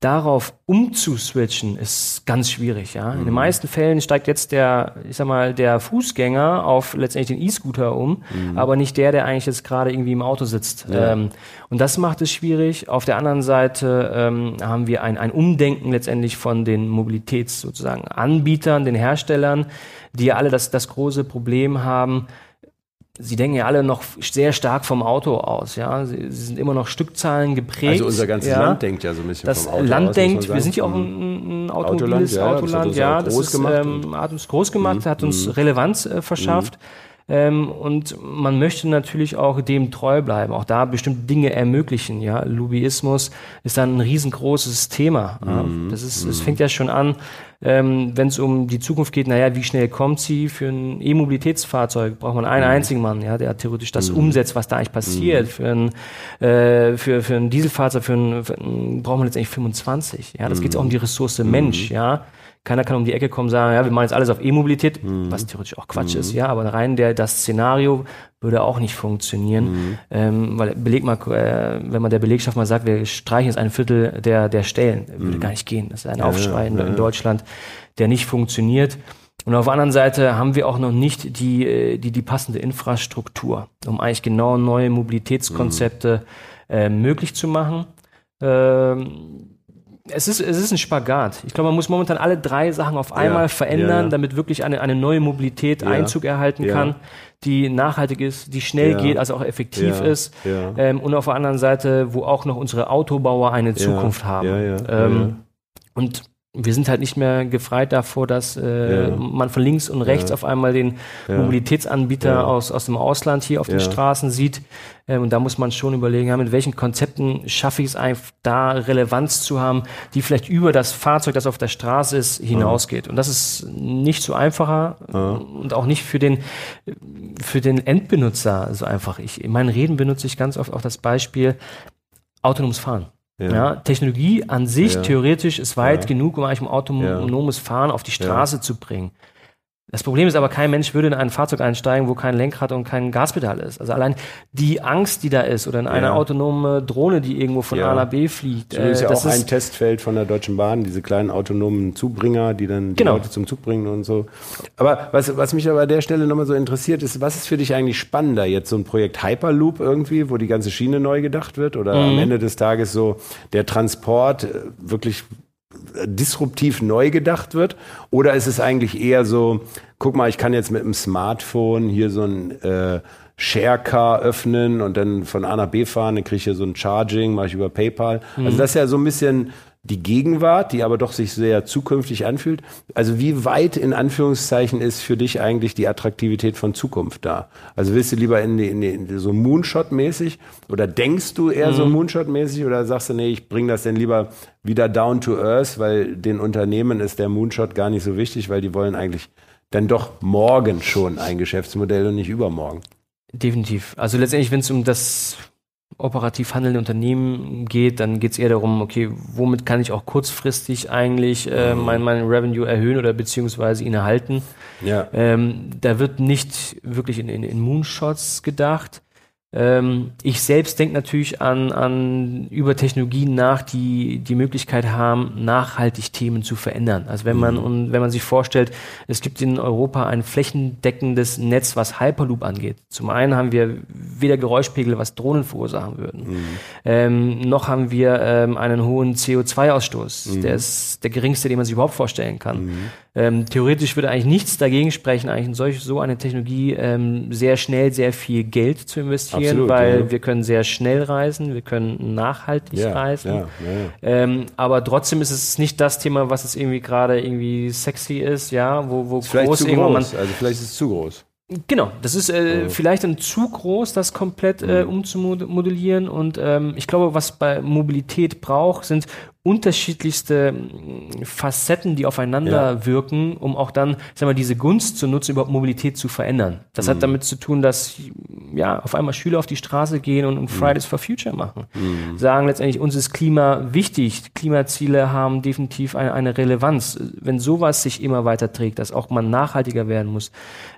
darauf umzuswitchen, ist ganz schwierig. Ja? Mhm. In den mhm. meisten Fällen steigt jetzt der, ich sag mal, der Fußgänger auf letztendlich den E-Scooter um, mhm. aber nicht der, der eigentlich jetzt gerade irgendwie im Auto sitzt. Ja. Ähm, und das macht es schwierig. Auf der anderen Seite ähm, haben wir ein, ein Umdenken letztendlich von den Mobilitäts sozusagen Anbietern, den Herstellern, die ja alle das, das große Problem haben, Sie denken ja alle noch sehr stark vom Auto aus, ja. Sie, sie sind immer noch Stückzahlen geprägt. Also unser ganzes ja. Land denkt ja so ein bisschen das vom Auto Land aus, denkt, wir sind ja auch ein, ein automobiles Autoland, ja. Das, Autoland, ja, das ist, ähm, hat uns groß gemacht, mhm. hat uns mhm. Relevanz äh, verschafft. Mhm. Ähm, und man möchte natürlich auch dem treu bleiben, auch da bestimmte Dinge ermöglichen. Ja, Lobbyismus ist dann ein riesengroßes Thema. Ja? Mhm. Das ist, es fängt ja schon an, ähm, wenn es um die Zukunft geht. Naja, wie schnell kommt sie? Für ein E-Mobilitätsfahrzeug braucht man einen mhm. einzigen Mann, ja, der theoretisch das mhm. umsetzt, was da eigentlich passiert. Mhm. Für ein äh, für für ein Dieselfahrzeug für ein, für ein, braucht man letztendlich 25. Ja, das geht auch um die Ressource Mensch. Ja, keiner kann um die Ecke kommen und sagen, ja, wir machen jetzt alles auf E-Mobilität, mhm. was theoretisch auch Quatsch mhm. ist, ja, aber rein der, das Szenario würde auch nicht funktionieren, mhm. ähm, weil Beleg mal, äh, wenn man der Belegschaft mal sagt, wir streichen jetzt ein Viertel der, der Stellen, würde mhm. gar nicht gehen. Das ist ein ja, Aufschrei ja, in, Deutschland, der nicht funktioniert. Und auf der anderen Seite haben wir auch noch nicht die, äh, die, die passende Infrastruktur, um eigentlich genau neue Mobilitätskonzepte mhm. äh, möglich zu machen. Ähm, es ist, es ist ein Spagat. Ich glaube, man muss momentan alle drei Sachen auf einmal ja, verändern, ja. damit wirklich eine, eine neue Mobilität ja, Einzug erhalten kann, die nachhaltig ist, die schnell geht, also auch effektiv ist. Ähm, und auf der anderen Seite, wo auch noch unsere Autobauer eine Zukunft haben. Ähm, und wir sind halt nicht mehr gefreit davor, dass äh, ja. man von links und rechts ja. auf einmal den ja. Mobilitätsanbieter aus, aus dem Ausland hier auf den Straßen sieht. Ähm, und da muss man schon überlegen, mit welchen Konzepten schaffe ich es einfach, da Relevanz zu haben, die vielleicht über das Fahrzeug, das auf der Straße ist, hinausgeht. Und das ist nicht so einfacher und auch nicht für den, für den Endbenutzer so einfach. Ich, in meinen Reden benutze ich ganz oft auch das Beispiel autonomes Fahren. Ja. ja. Technologie an sich ja. theoretisch ist weit ja. genug, um eigentlich ein autonomes Fahren auf die Straße zu bringen. Das Problem ist aber, kein Mensch würde in ein Fahrzeug einsteigen, wo kein Lenkrad und kein Gaspedal ist. Also allein die Angst, die da ist, oder in eine autonome Drohne, die irgendwo von A nach B fliegt. Das ist ja auch ein Testfeld von der Deutschen Bahn, diese kleinen autonomen Zubringer, die dann genau. die Leute zum Zug bringen und so. Aber was, was mich aber an der Stelle nochmal so interessiert, ist, was ist für dich eigentlich spannender? Jetzt so ein Projekt Hyperloop irgendwie, wo die ganze Schiene neu gedacht wird? Oder mhm. am Ende des Tages so der Transport äh, wirklich disruptiv neu gedacht wird? Oder ist es eigentlich eher so, guck mal, ich kann jetzt mit dem Smartphone hier so ein äh, Sharecar öffnen und dann von A nach B fahren, dann kriege ich hier so ein Charging, mache ich über PayPal. Also mhm. Also das ist ja so ein bisschen die Gegenwart, die aber doch sich sehr zukünftig anfühlt. Also wie weit in Anführungszeichen ist für dich eigentlich die Attraktivität von Zukunft da? Also willst du lieber in, die, in, die, in so Moonshot-mäßig oder denkst du eher mhm. so Moonshot-mäßig oder sagst du, nee, ich bringe das denn lieber wieder down to earth, weil den Unternehmen ist der Moonshot gar nicht so wichtig, weil die wollen eigentlich dann doch morgen schon ein Geschäftsmodell und nicht übermorgen. Definitiv. Also letztendlich, wenn es um das operativ handelnde Unternehmen geht, dann geht es eher darum, okay, womit kann ich auch kurzfristig eigentlich äh, mhm. mein, mein Revenue erhöhen oder beziehungsweise ihn erhalten. Ja. Ähm, da wird nicht wirklich in, in, in Moonshots gedacht. Ähm, ich selbst denke natürlich an, an über Technologien nach, die die Möglichkeit haben, nachhaltig Themen zu verändern. Also wenn man mhm. und wenn man sich vorstellt, es gibt in Europa ein flächendeckendes Netz, was Hyperloop angeht. Zum einen haben wir weder Geräuschpegel, was Drohnen verursachen würden, mhm. ähm, noch haben wir ähm, einen hohen CO2-Ausstoß. Mhm. Der ist der geringste, den man sich überhaupt vorstellen kann. Mhm. Ähm, theoretisch würde eigentlich nichts dagegen sprechen, eigentlich in solch, so eine Technologie ähm, sehr schnell sehr viel Geld zu investieren, Absolut, weil ja. wir können sehr schnell reisen, wir können nachhaltig ja, reisen. Ja, ähm, aber trotzdem ist es nicht das Thema, was es irgendwie gerade irgendwie sexy ist, ja, wo, wo ist groß irgendwann man. Also vielleicht ist es zu groß. Genau, das ist äh, oh. vielleicht dann zu groß, das komplett äh, mhm. umzumodellieren. Und ähm, ich glaube, was bei Mobilität braucht, sind unterschiedlichste hm, Facetten, die aufeinander ja. wirken, um auch dann, sag mal, diese Gunst zu nutzen, überhaupt Mobilität zu verändern. Das mhm. hat damit zu tun, dass ja auf einmal Schüler auf die Straße gehen und, und mhm. Fridays for Future machen. Mhm. Sagen letztendlich, uns ist Klima wichtig. Klimaziele haben definitiv eine, eine Relevanz. Wenn sowas sich immer weiter trägt, dass auch man nachhaltiger werden muss,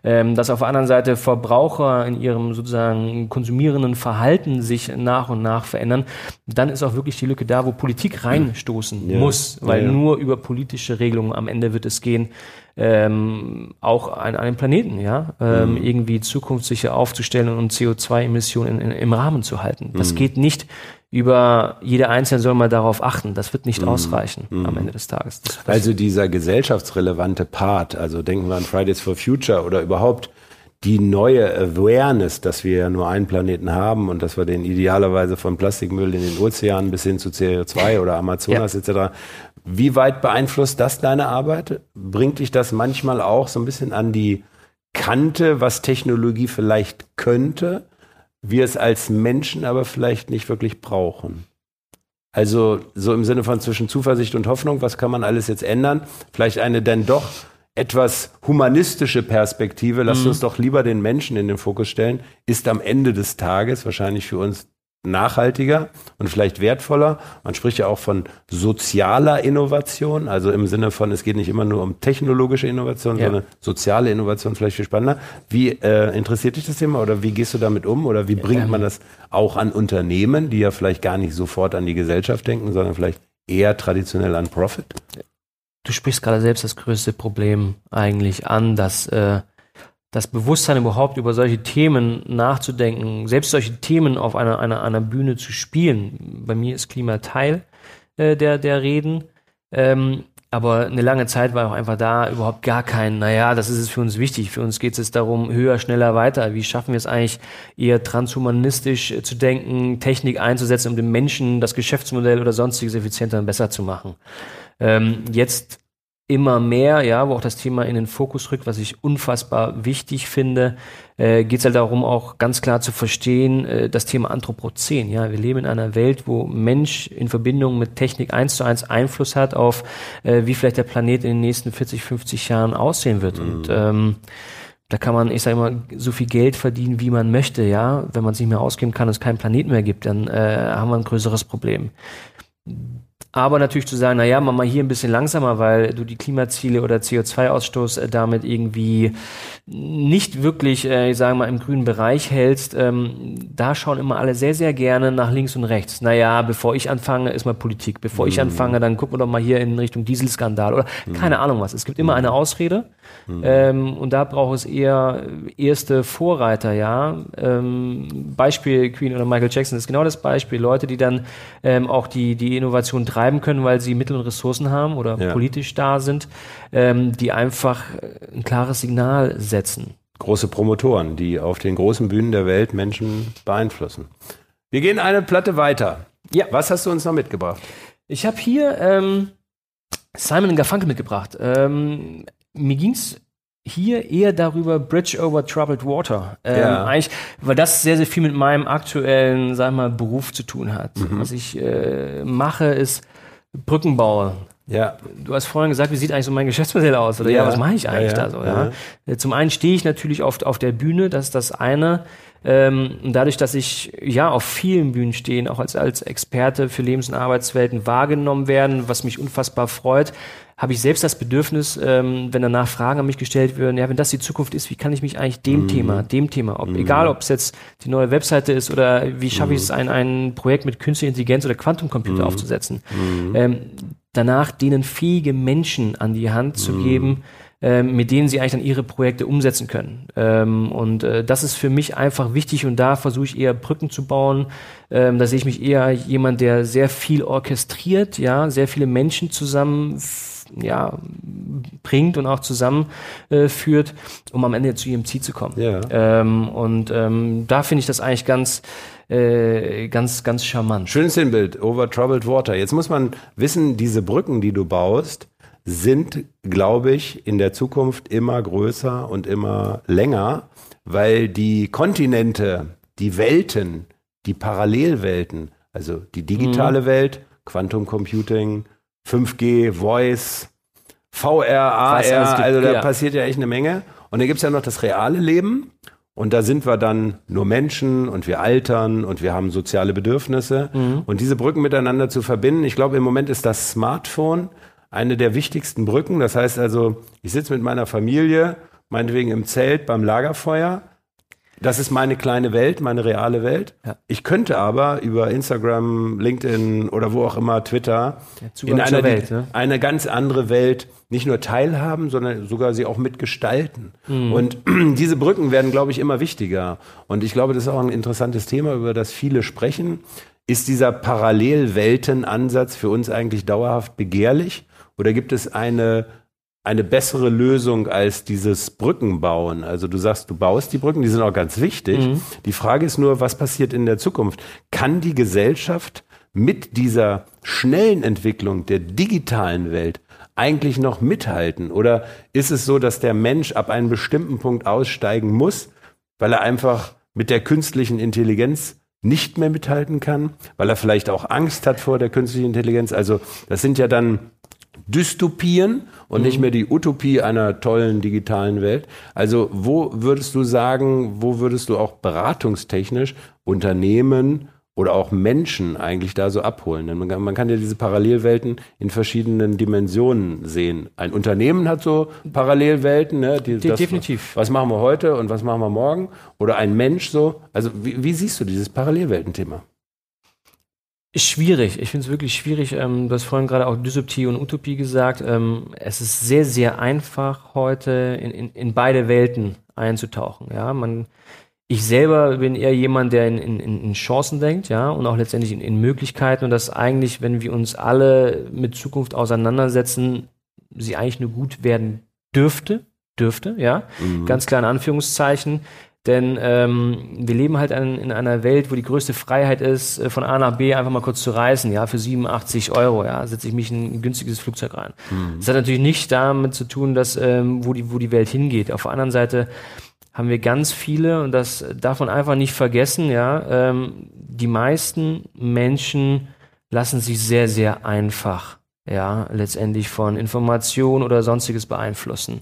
ähm, dass auf der anderen Seite Verbraucher in ihrem sozusagen konsumierenden Verhalten sich nach und nach verändern, dann ist auch wirklich die Lücke da, wo Politik rein stoßen ja. muss, weil ja, nur über politische Regelungen am Ende wird es gehen, ähm, auch an einem Planeten, ja, ähm, mhm. irgendwie zukunftssicher aufzustellen und CO2-Emissionen im Rahmen zu halten. Das mhm. geht nicht über jeder Einzelne soll mal darauf achten. Das wird nicht mhm. ausreichen am mhm. Ende des Tages. Das, das also dieser gesellschaftsrelevante Part, also denken wir an Fridays for Future oder überhaupt die neue Awareness, dass wir ja nur einen Planeten haben und dass wir den idealerweise von Plastikmüll in den Ozeanen bis hin zu CO2 oder Amazonas ja. etc. Wie weit beeinflusst das deine Arbeit? Bringt dich das manchmal auch so ein bisschen an die Kante, was Technologie vielleicht könnte, wir es als Menschen aber vielleicht nicht wirklich brauchen? Also so im Sinne von zwischen Zuversicht und Hoffnung, was kann man alles jetzt ändern? Vielleicht eine denn doch etwas humanistische Perspektive, lasst mhm. uns doch lieber den Menschen in den Fokus stellen, ist am Ende des Tages wahrscheinlich für uns nachhaltiger und vielleicht wertvoller. Man spricht ja auch von sozialer Innovation, also im Sinne von, es geht nicht immer nur um technologische Innovation, ja. sondern soziale Innovation vielleicht viel spannender. Wie äh, interessiert dich das Thema oder wie gehst du damit um oder wie bringt man das auch an Unternehmen, die ja vielleicht gar nicht sofort an die Gesellschaft denken, sondern vielleicht eher traditionell an Profit? Du sprichst gerade selbst das größte Problem eigentlich an, dass äh, das Bewusstsein überhaupt über solche Themen nachzudenken, selbst solche Themen auf einer, einer, einer Bühne zu spielen. Bei mir ist Klima Teil äh, der, der Reden. Ähm, aber eine lange Zeit war auch einfach da überhaupt gar kein, naja, das ist es für uns wichtig. Für uns geht es darum, höher, schneller, weiter. Wie schaffen wir es eigentlich, eher transhumanistisch äh, zu denken, Technik einzusetzen, um dem Menschen das Geschäftsmodell oder sonstiges effizienter und besser zu machen? Ähm, jetzt immer mehr, ja, wo auch das Thema in den Fokus rückt, was ich unfassbar wichtig finde, äh, geht es halt darum, auch ganz klar zu verstehen, äh, das Thema Anthropozän. Ja, wir leben in einer Welt, wo Mensch in Verbindung mit Technik eins zu eins Einfluss hat auf, äh, wie vielleicht der Planet in den nächsten 40, 50 Jahren aussehen wird. Mhm. Und ähm, da kann man, ich sage immer, so viel Geld verdienen, wie man möchte, ja. Wenn man es nicht mehr ausgeben kann und es keinen Planeten mehr gibt, dann äh, haben wir ein größeres Problem aber natürlich zu sagen, na ja, mach mal hier ein bisschen langsamer, weil du die Klimaziele oder CO2-Ausstoß äh, damit irgendwie nicht wirklich, äh, ich sage mal, im grünen Bereich hältst, ähm, da schauen immer alle sehr, sehr gerne nach links und rechts. Naja, bevor ich anfange, ist mal Politik. Bevor mhm. ich anfange, dann gucken wir doch mal hier in Richtung Dieselskandal oder mhm. keine Ahnung was. Es gibt immer eine Ausrede mhm. ähm, und da braucht es eher erste Vorreiter, ja. Ähm, Beispiel Queen oder Michael Jackson ist genau das Beispiel. Leute, die dann auch die, die Innovation treiben können, weil sie Mittel und Ressourcen haben oder ja. politisch da sind, ähm, die einfach ein klares Signal setzen. Große Promotoren, die auf den großen Bühnen der Welt Menschen beeinflussen. Wir gehen eine Platte weiter. Ja. Was hast du uns noch mitgebracht? Ich habe hier ähm, Simon Garfunkel mitgebracht. Ähm, mir ging es hier eher darüber Bridge over Troubled Water. Ähm, ja. Eigentlich, weil das sehr, sehr viel mit meinem aktuellen, sag mal, Beruf zu tun hat. Mhm. Was ich äh, mache, ist Brückenbau. Ja. Du hast vorhin gesagt, wie sieht eigentlich so mein Geschäftsmodell aus? Oder ja, ja was mache ich eigentlich ja, da so? Ja? Äh, zum einen stehe ich natürlich oft auf der Bühne, das ist das eine. Ähm, dadurch, dass ich ja auf vielen Bühnen stehe, auch als, als Experte für Lebens- und Arbeitswelten wahrgenommen werden, was mich unfassbar freut, habe ich selbst das Bedürfnis, ähm, wenn danach Fragen an mich gestellt werden, ja, wenn das die Zukunft ist, wie kann ich mich eigentlich dem mm. Thema, dem Thema, ob, mm. egal ob es jetzt die neue Webseite ist oder wie schaffe mm. ich es, ein, ein Projekt mit künstlicher Intelligenz oder Quantumcomputer mm. aufzusetzen, mm. ähm, danach denen fähige Menschen an die Hand zu mm. geben, ähm, mit denen sie eigentlich dann ihre Projekte umsetzen können. Ähm, und äh, das ist für mich einfach wichtig und da versuche ich eher Brücken zu bauen. Ähm, da sehe ich mich eher jemand, der sehr viel orchestriert, ja, sehr viele Menschen zusammen ja, bringt und auch zusammenführt, äh, um am Ende zu ihrem Ziel zu kommen. Ja. Ähm, und ähm, da finde ich das eigentlich ganz, äh, ganz, ganz charmant. Schönes Sinnbild, Over Troubled Water. Jetzt muss man wissen, diese Brücken, die du baust, sind, glaube ich, in der Zukunft immer größer und immer länger, weil die Kontinente, die Welten, die Parallelwelten, also die digitale mhm. Welt, Quantum Computing, 5G, Voice, VR, AR, also da ja. passiert ja echt eine Menge. Und dann gibt es ja noch das reale Leben. Und da sind wir dann nur Menschen und wir altern und wir haben soziale Bedürfnisse. Mhm. Und diese Brücken miteinander zu verbinden, ich glaube, im Moment ist das Smartphone eine der wichtigsten Brücken. Das heißt also, ich sitze mit meiner Familie, meinetwegen im Zelt beim Lagerfeuer. Das ist meine kleine Welt, meine reale Welt. Ja. Ich könnte aber über Instagram, LinkedIn oder wo auch immer, Twitter, in einer, Welt, ne? eine ganz andere Welt nicht nur teilhaben, sondern sogar sie auch mitgestalten. Mhm. Und diese Brücken werden, glaube ich, immer wichtiger. Und ich glaube, das ist auch ein interessantes Thema, über das viele sprechen. Ist dieser Parallelweltenansatz für uns eigentlich dauerhaft begehrlich? Oder gibt es eine, eine bessere Lösung als dieses Brückenbauen? Also du sagst, du baust die Brücken, die sind auch ganz wichtig. Mhm. Die Frage ist nur, was passiert in der Zukunft? Kann die Gesellschaft mit dieser schnellen Entwicklung der digitalen Welt eigentlich noch mithalten? Oder ist es so, dass der Mensch ab einem bestimmten Punkt aussteigen muss, weil er einfach mit der künstlichen Intelligenz nicht mehr mithalten kann, weil er vielleicht auch Angst hat vor der künstlichen Intelligenz? Also das sind ja dann Dystopien und mhm. nicht mehr die Utopie einer tollen digitalen Welt. Also wo würdest du sagen, wo würdest du auch beratungstechnisch Unternehmen oder auch Menschen eigentlich da so abholen? Denn man kann, man kann ja diese Parallelwelten in verschiedenen Dimensionen sehen. Ein Unternehmen hat so Parallelwelten, ne? Die, das, Definitiv. Was machen wir heute und was machen wir morgen? Oder ein Mensch so. Also wie, wie siehst du dieses Parallelweltenthema? Schwierig. Ich finde es wirklich schwierig. Ähm, du hast vorhin gerade auch Dysoptie und Utopie gesagt. Ähm, es ist sehr, sehr einfach, heute in, in, in beide Welten einzutauchen. Ja, man, ich selber bin eher jemand, der in, in, in Chancen denkt, ja, und auch letztendlich in, in Möglichkeiten und dass eigentlich, wenn wir uns alle mit Zukunft auseinandersetzen, sie eigentlich nur gut werden dürfte, dürfte, ja, mhm. ganz klar in Anführungszeichen. Denn ähm, wir leben halt an, in einer Welt, wo die größte Freiheit ist, äh, von A nach B einfach mal kurz zu reisen, ja, für 87 Euro, ja, setze ich mich in ein günstiges Flugzeug rein. Mhm. Das hat natürlich nicht damit zu tun, dass ähm, wo die wo die Welt hingeht. Auf der anderen Seite haben wir ganz viele und das darf man einfach nicht vergessen, ja, ähm, die meisten Menschen lassen sich sehr sehr einfach, ja, letztendlich von Information oder sonstiges beeinflussen.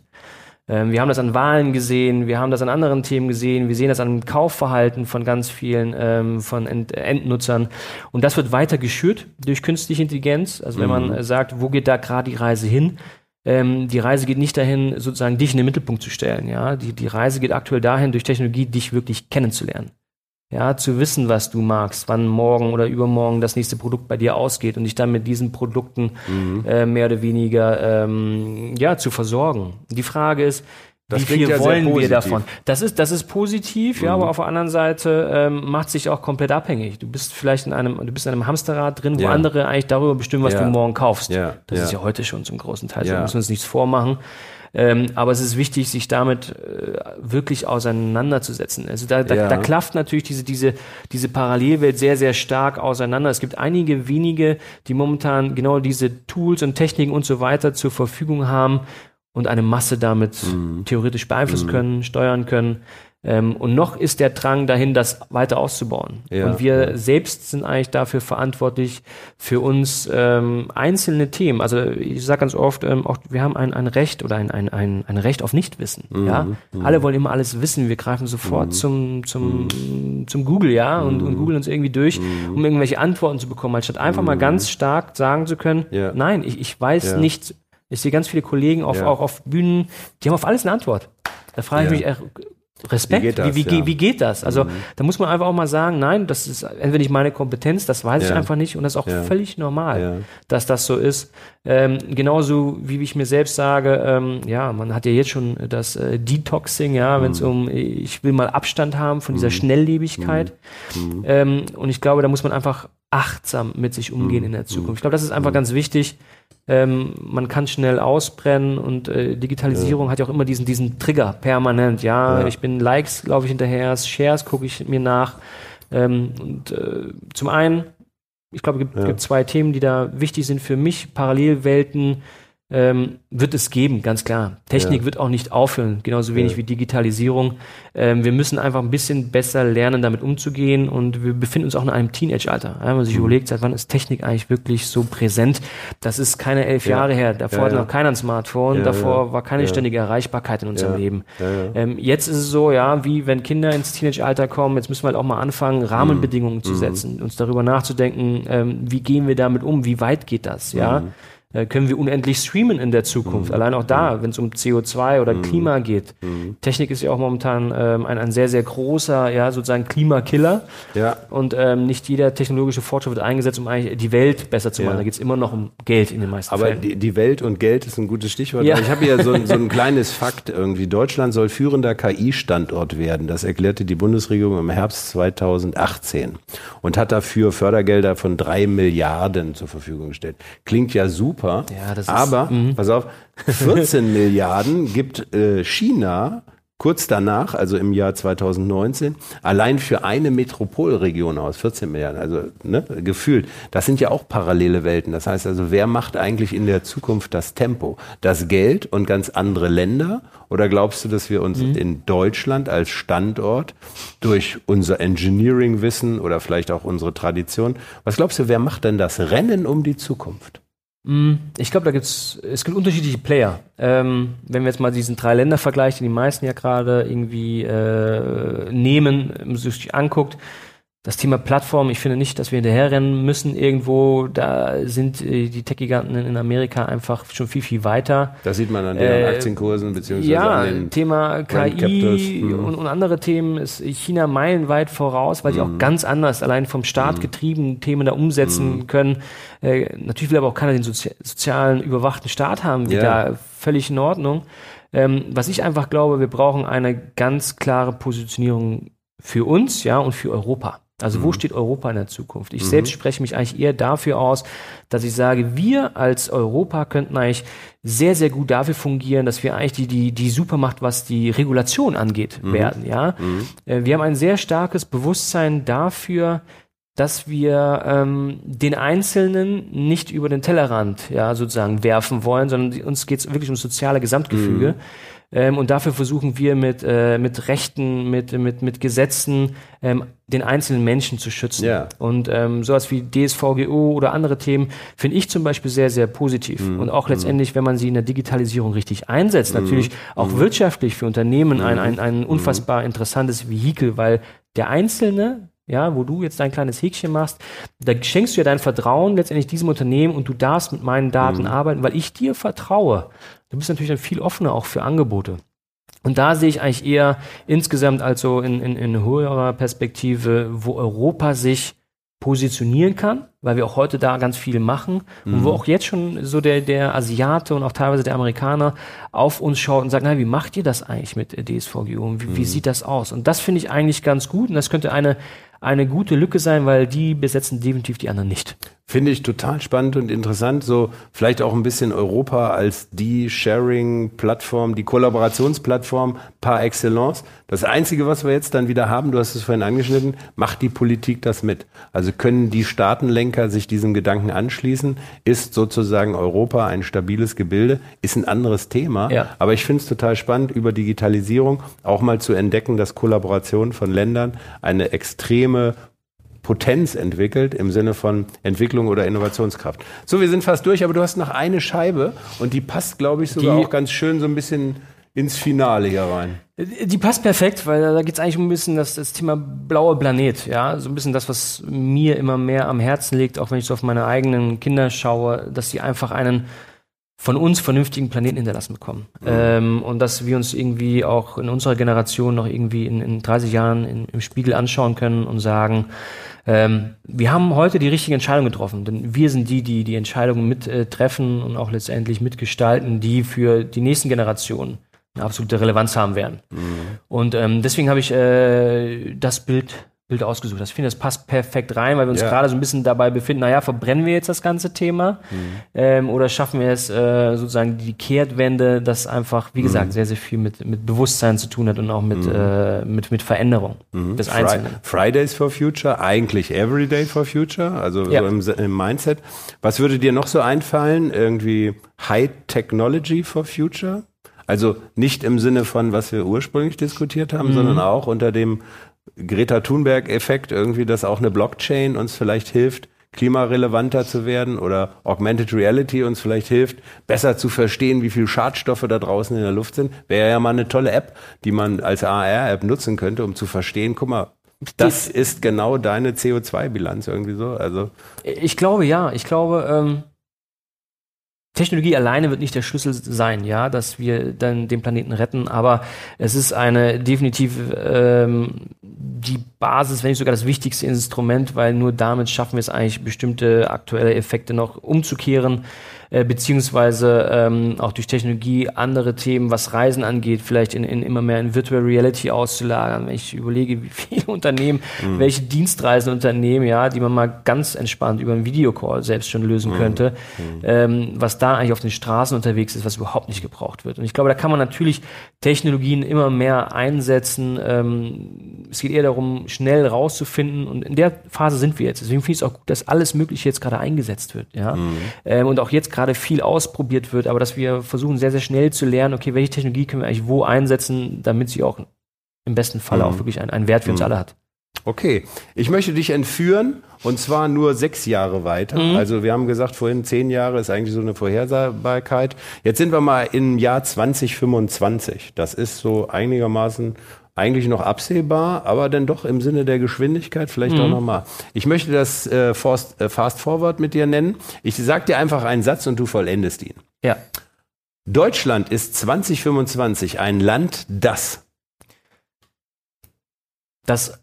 Ähm, wir haben das an Wahlen gesehen, wir haben das an anderen Themen gesehen, wir sehen das an Kaufverhalten von ganz vielen ähm, von End Endnutzern. Und das wird weiter geschürt durch künstliche Intelligenz. Also wenn mhm. man sagt, wo geht da gerade die Reise hin? Ähm, die Reise geht nicht dahin, sozusagen dich in den Mittelpunkt zu stellen. Ja, die, die Reise geht aktuell dahin, durch Technologie dich wirklich kennenzulernen ja, zu wissen, was du magst, wann morgen oder übermorgen das nächste Produkt bei dir ausgeht und dich dann mit diesen Produkten mhm. äh, mehr oder weniger ähm, ja, zu versorgen. Die Frage ist, das wie viel ja wollen wir davon? Das ist, das ist positiv, mhm. ja, aber auf der anderen Seite ähm, macht sich auch komplett abhängig. Du bist vielleicht in einem, du bist in einem Hamsterrad drin, wo ja. andere eigentlich darüber bestimmen, was ja. du morgen kaufst. Ja. Das ist ja heute schon zum großen Teil. So müssen wir uns nichts vormachen. Ähm, aber es ist wichtig, sich damit äh, wirklich auseinanderzusetzen. Also da, da, ja. da klafft natürlich diese, diese, diese Parallelwelt sehr, sehr stark auseinander. Es gibt einige wenige, die momentan genau diese Tools und Techniken und so weiter zur Verfügung haben und eine Masse damit mhm. theoretisch beeinflussen mhm. können, steuern können. Ähm, und noch ist der Drang dahin, das weiter auszubauen. Ja, und wir ja. selbst sind eigentlich dafür verantwortlich für uns ähm, einzelne Themen. Also ich sage ganz oft, ähm, auch wir haben ein, ein Recht oder ein, ein, ein, ein Recht auf Nichtwissen. Mhm, ja? Mhm. Alle wollen immer alles wissen. Wir greifen sofort mhm. zum, zum, mhm. zum Google, ja, und, und mhm. googeln uns irgendwie durch, um irgendwelche Antworten zu bekommen, anstatt einfach mal ganz stark sagen zu können, ja. nein, ich, ich weiß nicht. Ich sehe ganz viele Kollegen auf, auch auf Bühnen, die haben auf alles eine Antwort. Da frage ich mich, Respekt. Wie geht das? Wie, wie, ja. wie geht das? Also mhm. da muss man einfach auch mal sagen, nein, das ist entweder nicht meine Kompetenz, das weiß ja. ich einfach nicht und das ist auch ja. völlig normal, dass das so ist. Ähm, genauso wie ich mir selbst sage, ähm, ja, man hat ja jetzt schon das äh, Detoxing, ja, wenn es mhm. um, ich will mal Abstand haben von dieser mhm. Schnelllebigkeit. Mhm. Ähm, und ich glaube, da muss man einfach achtsam mit sich umgehen in der Zukunft. Ich glaube, das ist einfach ganz wichtig. Ähm, man kann schnell ausbrennen und äh, Digitalisierung ja. hat ja auch immer diesen, diesen Trigger permanent. Ja, ja. ich bin Likes, glaube ich, hinterher, Shares gucke ich mir nach. Ähm, und äh, zum einen, ich glaube, es gibt, ja. gibt zwei Themen, die da wichtig sind für mich. Parallelwelten ähm, wird es geben, ganz klar. Technik ja. wird auch nicht aufhören, genauso wenig ja. wie Digitalisierung. Ähm, wir müssen einfach ein bisschen besser lernen, damit umzugehen und wir befinden uns auch in einem Teenage-Alter. Ja, wenn man sich mhm. überlegt, seit wann ist Technik eigentlich wirklich so präsent? Das ist keine elf ja. Jahre her. Davor hatte noch keiner ein Smartphone, davor war keine ständige Erreichbarkeit in unserem Leben. Ähm, jetzt ist es so, ja, wie wenn Kinder ins Teenage-Alter kommen, jetzt müssen wir halt auch mal anfangen, Rahmenbedingungen mhm. zu setzen, uns darüber nachzudenken, ähm, wie gehen wir damit um, wie weit geht das, ja? Mhm. Äh, können wir unendlich streamen in der Zukunft. Mhm. Allein auch da, mhm. wenn es um CO2 oder mhm. Klima geht. Mhm. Technik ist ja auch momentan ähm, ein, ein sehr, sehr großer, ja, sozusagen Klimakiller. Ja. Und ähm, nicht jeder technologische Fortschritt wird eingesetzt, um eigentlich die Welt besser zu machen. Ja. Da geht es immer noch um Geld in den meisten Aber Fällen. Die, die Welt und Geld ist ein gutes Stichwort. Ja. Ich habe hier so, so ein kleines Fakt irgendwie. Deutschland soll führender KI-Standort werden. Das erklärte die Bundesregierung im Herbst 2018 und hat dafür Fördergelder von drei Milliarden zur Verfügung gestellt. Klingt ja super super. Ja, das ist, aber, mh. pass auf, 14 Milliarden gibt äh, China kurz danach, also im Jahr 2019, allein für eine Metropolregion aus, 14 Milliarden, also ne, gefühlt. Das sind ja auch parallele Welten. Das heißt also, wer macht eigentlich in der Zukunft das Tempo? Das Geld und ganz andere Länder? Oder glaubst du, dass wir uns mhm. in Deutschland als Standort durch unser Engineering-Wissen oder vielleicht auch unsere Tradition, was glaubst du, wer macht denn das Rennen um die Zukunft? Mm, ich glaube, da gibt's es gibt unterschiedliche Player. Ähm, wenn wir jetzt mal diesen drei Länder Vergleich, den die meisten ja gerade irgendwie äh, nehmen, sich anguckt, das Thema Plattform, ich finde nicht, dass wir hinterherrennen müssen irgendwo. Da sind äh, die Tech-Giganten in Amerika einfach schon viel, viel weiter. Das sieht man an den äh, Aktienkursen beziehungsweise ja, an den Thema KI mhm. und, und, andere Themen ist China meilenweit voraus, weil sie auch mhm. ganz anders allein vom Staat mhm. getrieben Themen da umsetzen mhm. können. Äh, natürlich will aber auch keiner den Sozi sozialen überwachten Staat haben, wie yeah. da völlig in Ordnung. Ähm, was ich einfach glaube, wir brauchen eine ganz klare Positionierung für uns, ja, und für Europa. Also mhm. wo steht Europa in der Zukunft? Ich mhm. selbst spreche mich eigentlich eher dafür aus, dass ich sage, wir als Europa könnten eigentlich sehr, sehr gut dafür fungieren, dass wir eigentlich die, die, die Supermacht, was die Regulation angeht, mhm. werden. Ja? Mhm. Äh, wir haben ein sehr starkes Bewusstsein dafür, dass wir ähm, den Einzelnen nicht über den Tellerrand ja, sozusagen werfen wollen, sondern uns geht es wirklich um soziale Gesamtgefüge. Mhm. Ähm, und dafür versuchen wir mit, äh, mit Rechten, mit, mit, mit Gesetzen ähm, den einzelnen Menschen zu schützen. Ja. Und ähm, sowas wie DSVGO oder andere Themen finde ich zum Beispiel sehr, sehr positiv. Mhm. Und auch letztendlich, wenn man sie in der Digitalisierung richtig einsetzt, mhm. natürlich auch mhm. wirtschaftlich für Unternehmen ein, ein, ein mhm. unfassbar interessantes Vehikel, weil der Einzelne ja, wo du jetzt dein kleines Häkchen machst, da schenkst du ja dein Vertrauen letztendlich diesem Unternehmen und du darfst mit meinen Daten mhm. arbeiten, weil ich dir vertraue. Du bist natürlich dann viel offener auch für Angebote. Und da sehe ich eigentlich eher insgesamt also in, in, in höherer Perspektive, wo Europa sich positionieren kann, weil wir auch heute da ganz viel machen mhm. und wo auch jetzt schon so der, der Asiate und auch teilweise der Amerikaner auf uns schaut und sagt, na, wie macht ihr das eigentlich mit DSVGO? Wie, mhm. wie sieht das aus? Und das finde ich eigentlich ganz gut und das könnte eine eine gute Lücke sein, weil die besetzen definitiv die anderen nicht. Finde ich total spannend und interessant. So vielleicht auch ein bisschen Europa als die Sharing-Plattform, die Kollaborationsplattform par excellence. Das Einzige, was wir jetzt dann wieder haben, du hast es vorhin angeschnitten, macht die Politik das mit. Also können die Staatenlenker sich diesem Gedanken anschließen? Ist sozusagen Europa ein stabiles Gebilde? Ist ein anderes Thema. Ja. Aber ich finde es total spannend, über Digitalisierung auch mal zu entdecken, dass Kollaboration von Ländern eine extreme Potenz entwickelt im Sinne von Entwicklung oder Innovationskraft. So, wir sind fast durch, aber du hast noch eine Scheibe und die passt, glaube ich, sogar die, auch ganz schön so ein bisschen ins Finale hier rein. Die passt perfekt, weil da geht es eigentlich um ein bisschen das, das Thema blaue Planet, ja, so ein bisschen das, was mir immer mehr am Herzen liegt, auch wenn ich so auf meine eigenen Kinder schaue, dass sie einfach einen von uns vernünftigen Planeten hinterlassen bekommen. Mhm. Ähm, und dass wir uns irgendwie auch in unserer Generation noch irgendwie in, in 30 Jahren in, im Spiegel anschauen können und sagen, ähm, wir haben heute die richtige Entscheidung getroffen, denn wir sind die, die die Entscheidungen mittreffen äh, und auch letztendlich mitgestalten, die für die nächsten Generationen eine absolute Relevanz haben werden. Mhm. Und ähm, deswegen habe ich äh, das Bild Bild ausgesucht hast. Ich finde, das passt perfekt rein, weil wir uns ja. gerade so ein bisschen dabei befinden, naja, verbrennen wir jetzt das ganze Thema mhm. ähm, oder schaffen wir es äh, sozusagen die Kehrtwende, das einfach, wie gesagt, mhm. sehr, sehr viel mit, mit Bewusstsein zu tun hat und auch mit, mhm. äh, mit, mit Veränderung mhm. des Einzelnen. Fridays for Future, eigentlich Everyday for Future, also ja. so im, im Mindset. Was würde dir noch so einfallen? Irgendwie High Technology for Future? Also nicht im Sinne von, was wir ursprünglich diskutiert haben, mhm. sondern auch unter dem Greta Thunberg-Effekt irgendwie, dass auch eine Blockchain uns vielleicht hilft, klimarelevanter zu werden oder Augmented Reality uns vielleicht hilft, besser zu verstehen, wie viel Schadstoffe da draußen in der Luft sind. Wäre ja mal eine tolle App, die man als AR-App nutzen könnte, um zu verstehen, guck mal, das ist genau deine CO2-Bilanz irgendwie so. Also ich glaube ja. Ich glaube, ähm, Technologie alleine wird nicht der Schlüssel sein, ja, dass wir dann den Planeten retten, aber es ist eine definitiv ähm, die Basis, wenn nicht sogar das wichtigste Instrument, weil nur damit schaffen wir es eigentlich, bestimmte aktuelle Effekte noch umzukehren äh, beziehungsweise ähm, auch durch Technologie andere Themen, was Reisen angeht, vielleicht in, in immer mehr in Virtual Reality auszulagern. Wenn ich überlege, wie viele Unternehmen, mhm. welche Dienstreisen unternehmen, ja, die man mal ganz entspannt über einen Videocall selbst schon lösen mhm. könnte, mhm. ähm, was da eigentlich auf den Straßen unterwegs ist, was überhaupt nicht gebraucht wird. Und ich glaube, da kann man natürlich Technologien immer mehr einsetzen. Ähm, es geht eher darum, schnell rauszufinden. Und in der Phase sind wir jetzt. Deswegen finde ich es auch gut, dass alles Mögliche jetzt gerade eingesetzt wird. Ja? Mhm. Ähm, und auch jetzt gerade viel ausprobiert wird, aber dass wir versuchen sehr, sehr schnell zu lernen, okay, welche Technologie können wir eigentlich wo einsetzen, damit sie auch im besten Fall mhm. auch wirklich einen, einen Wert für mhm. uns alle hat. Okay, ich möchte dich entführen und zwar nur sechs Jahre weiter. Mhm. Also wir haben gesagt, vorhin zehn Jahre ist eigentlich so eine Vorhersagbarkeit. Jetzt sind wir mal im Jahr 2025. Das ist so einigermaßen eigentlich noch absehbar, aber dann doch im Sinne der Geschwindigkeit vielleicht mhm. auch nochmal. Ich möchte das äh, Fast, äh, Fast Forward mit dir nennen. Ich sag dir einfach einen Satz und du vollendest ihn. Ja. Deutschland ist 2025 ein Land, das das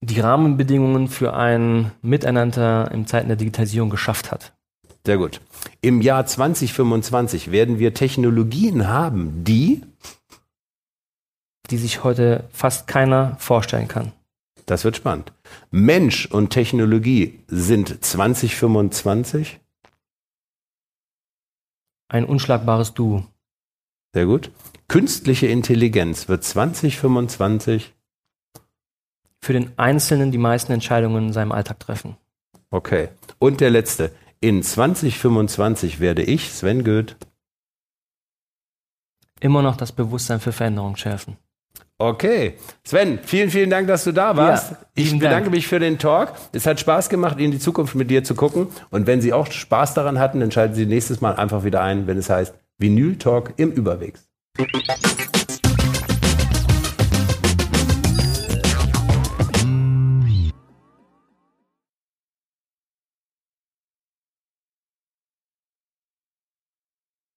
die Rahmenbedingungen für ein Miteinander in Zeiten der Digitalisierung geschafft hat. Sehr gut. Im Jahr 2025 werden wir Technologien haben, die die sich heute fast keiner vorstellen kann. Das wird spannend. Mensch und Technologie sind 2025? Ein unschlagbares Du. Sehr gut. Künstliche Intelligenz wird 2025 für den Einzelnen die meisten Entscheidungen in seinem Alltag treffen. Okay. Und der letzte. In 2025 werde ich, Sven Goeth, immer noch das Bewusstsein für Veränderung schärfen. Okay. Sven, vielen, vielen Dank, dass du da warst. Ja, ich bedanke Dank. mich für den Talk. Es hat Spaß gemacht, in die Zukunft mit dir zu gucken. Und wenn Sie auch Spaß daran hatten, dann schalten Sie nächstes Mal einfach wieder ein, wenn es heißt Vinyl Talk im Überwegs.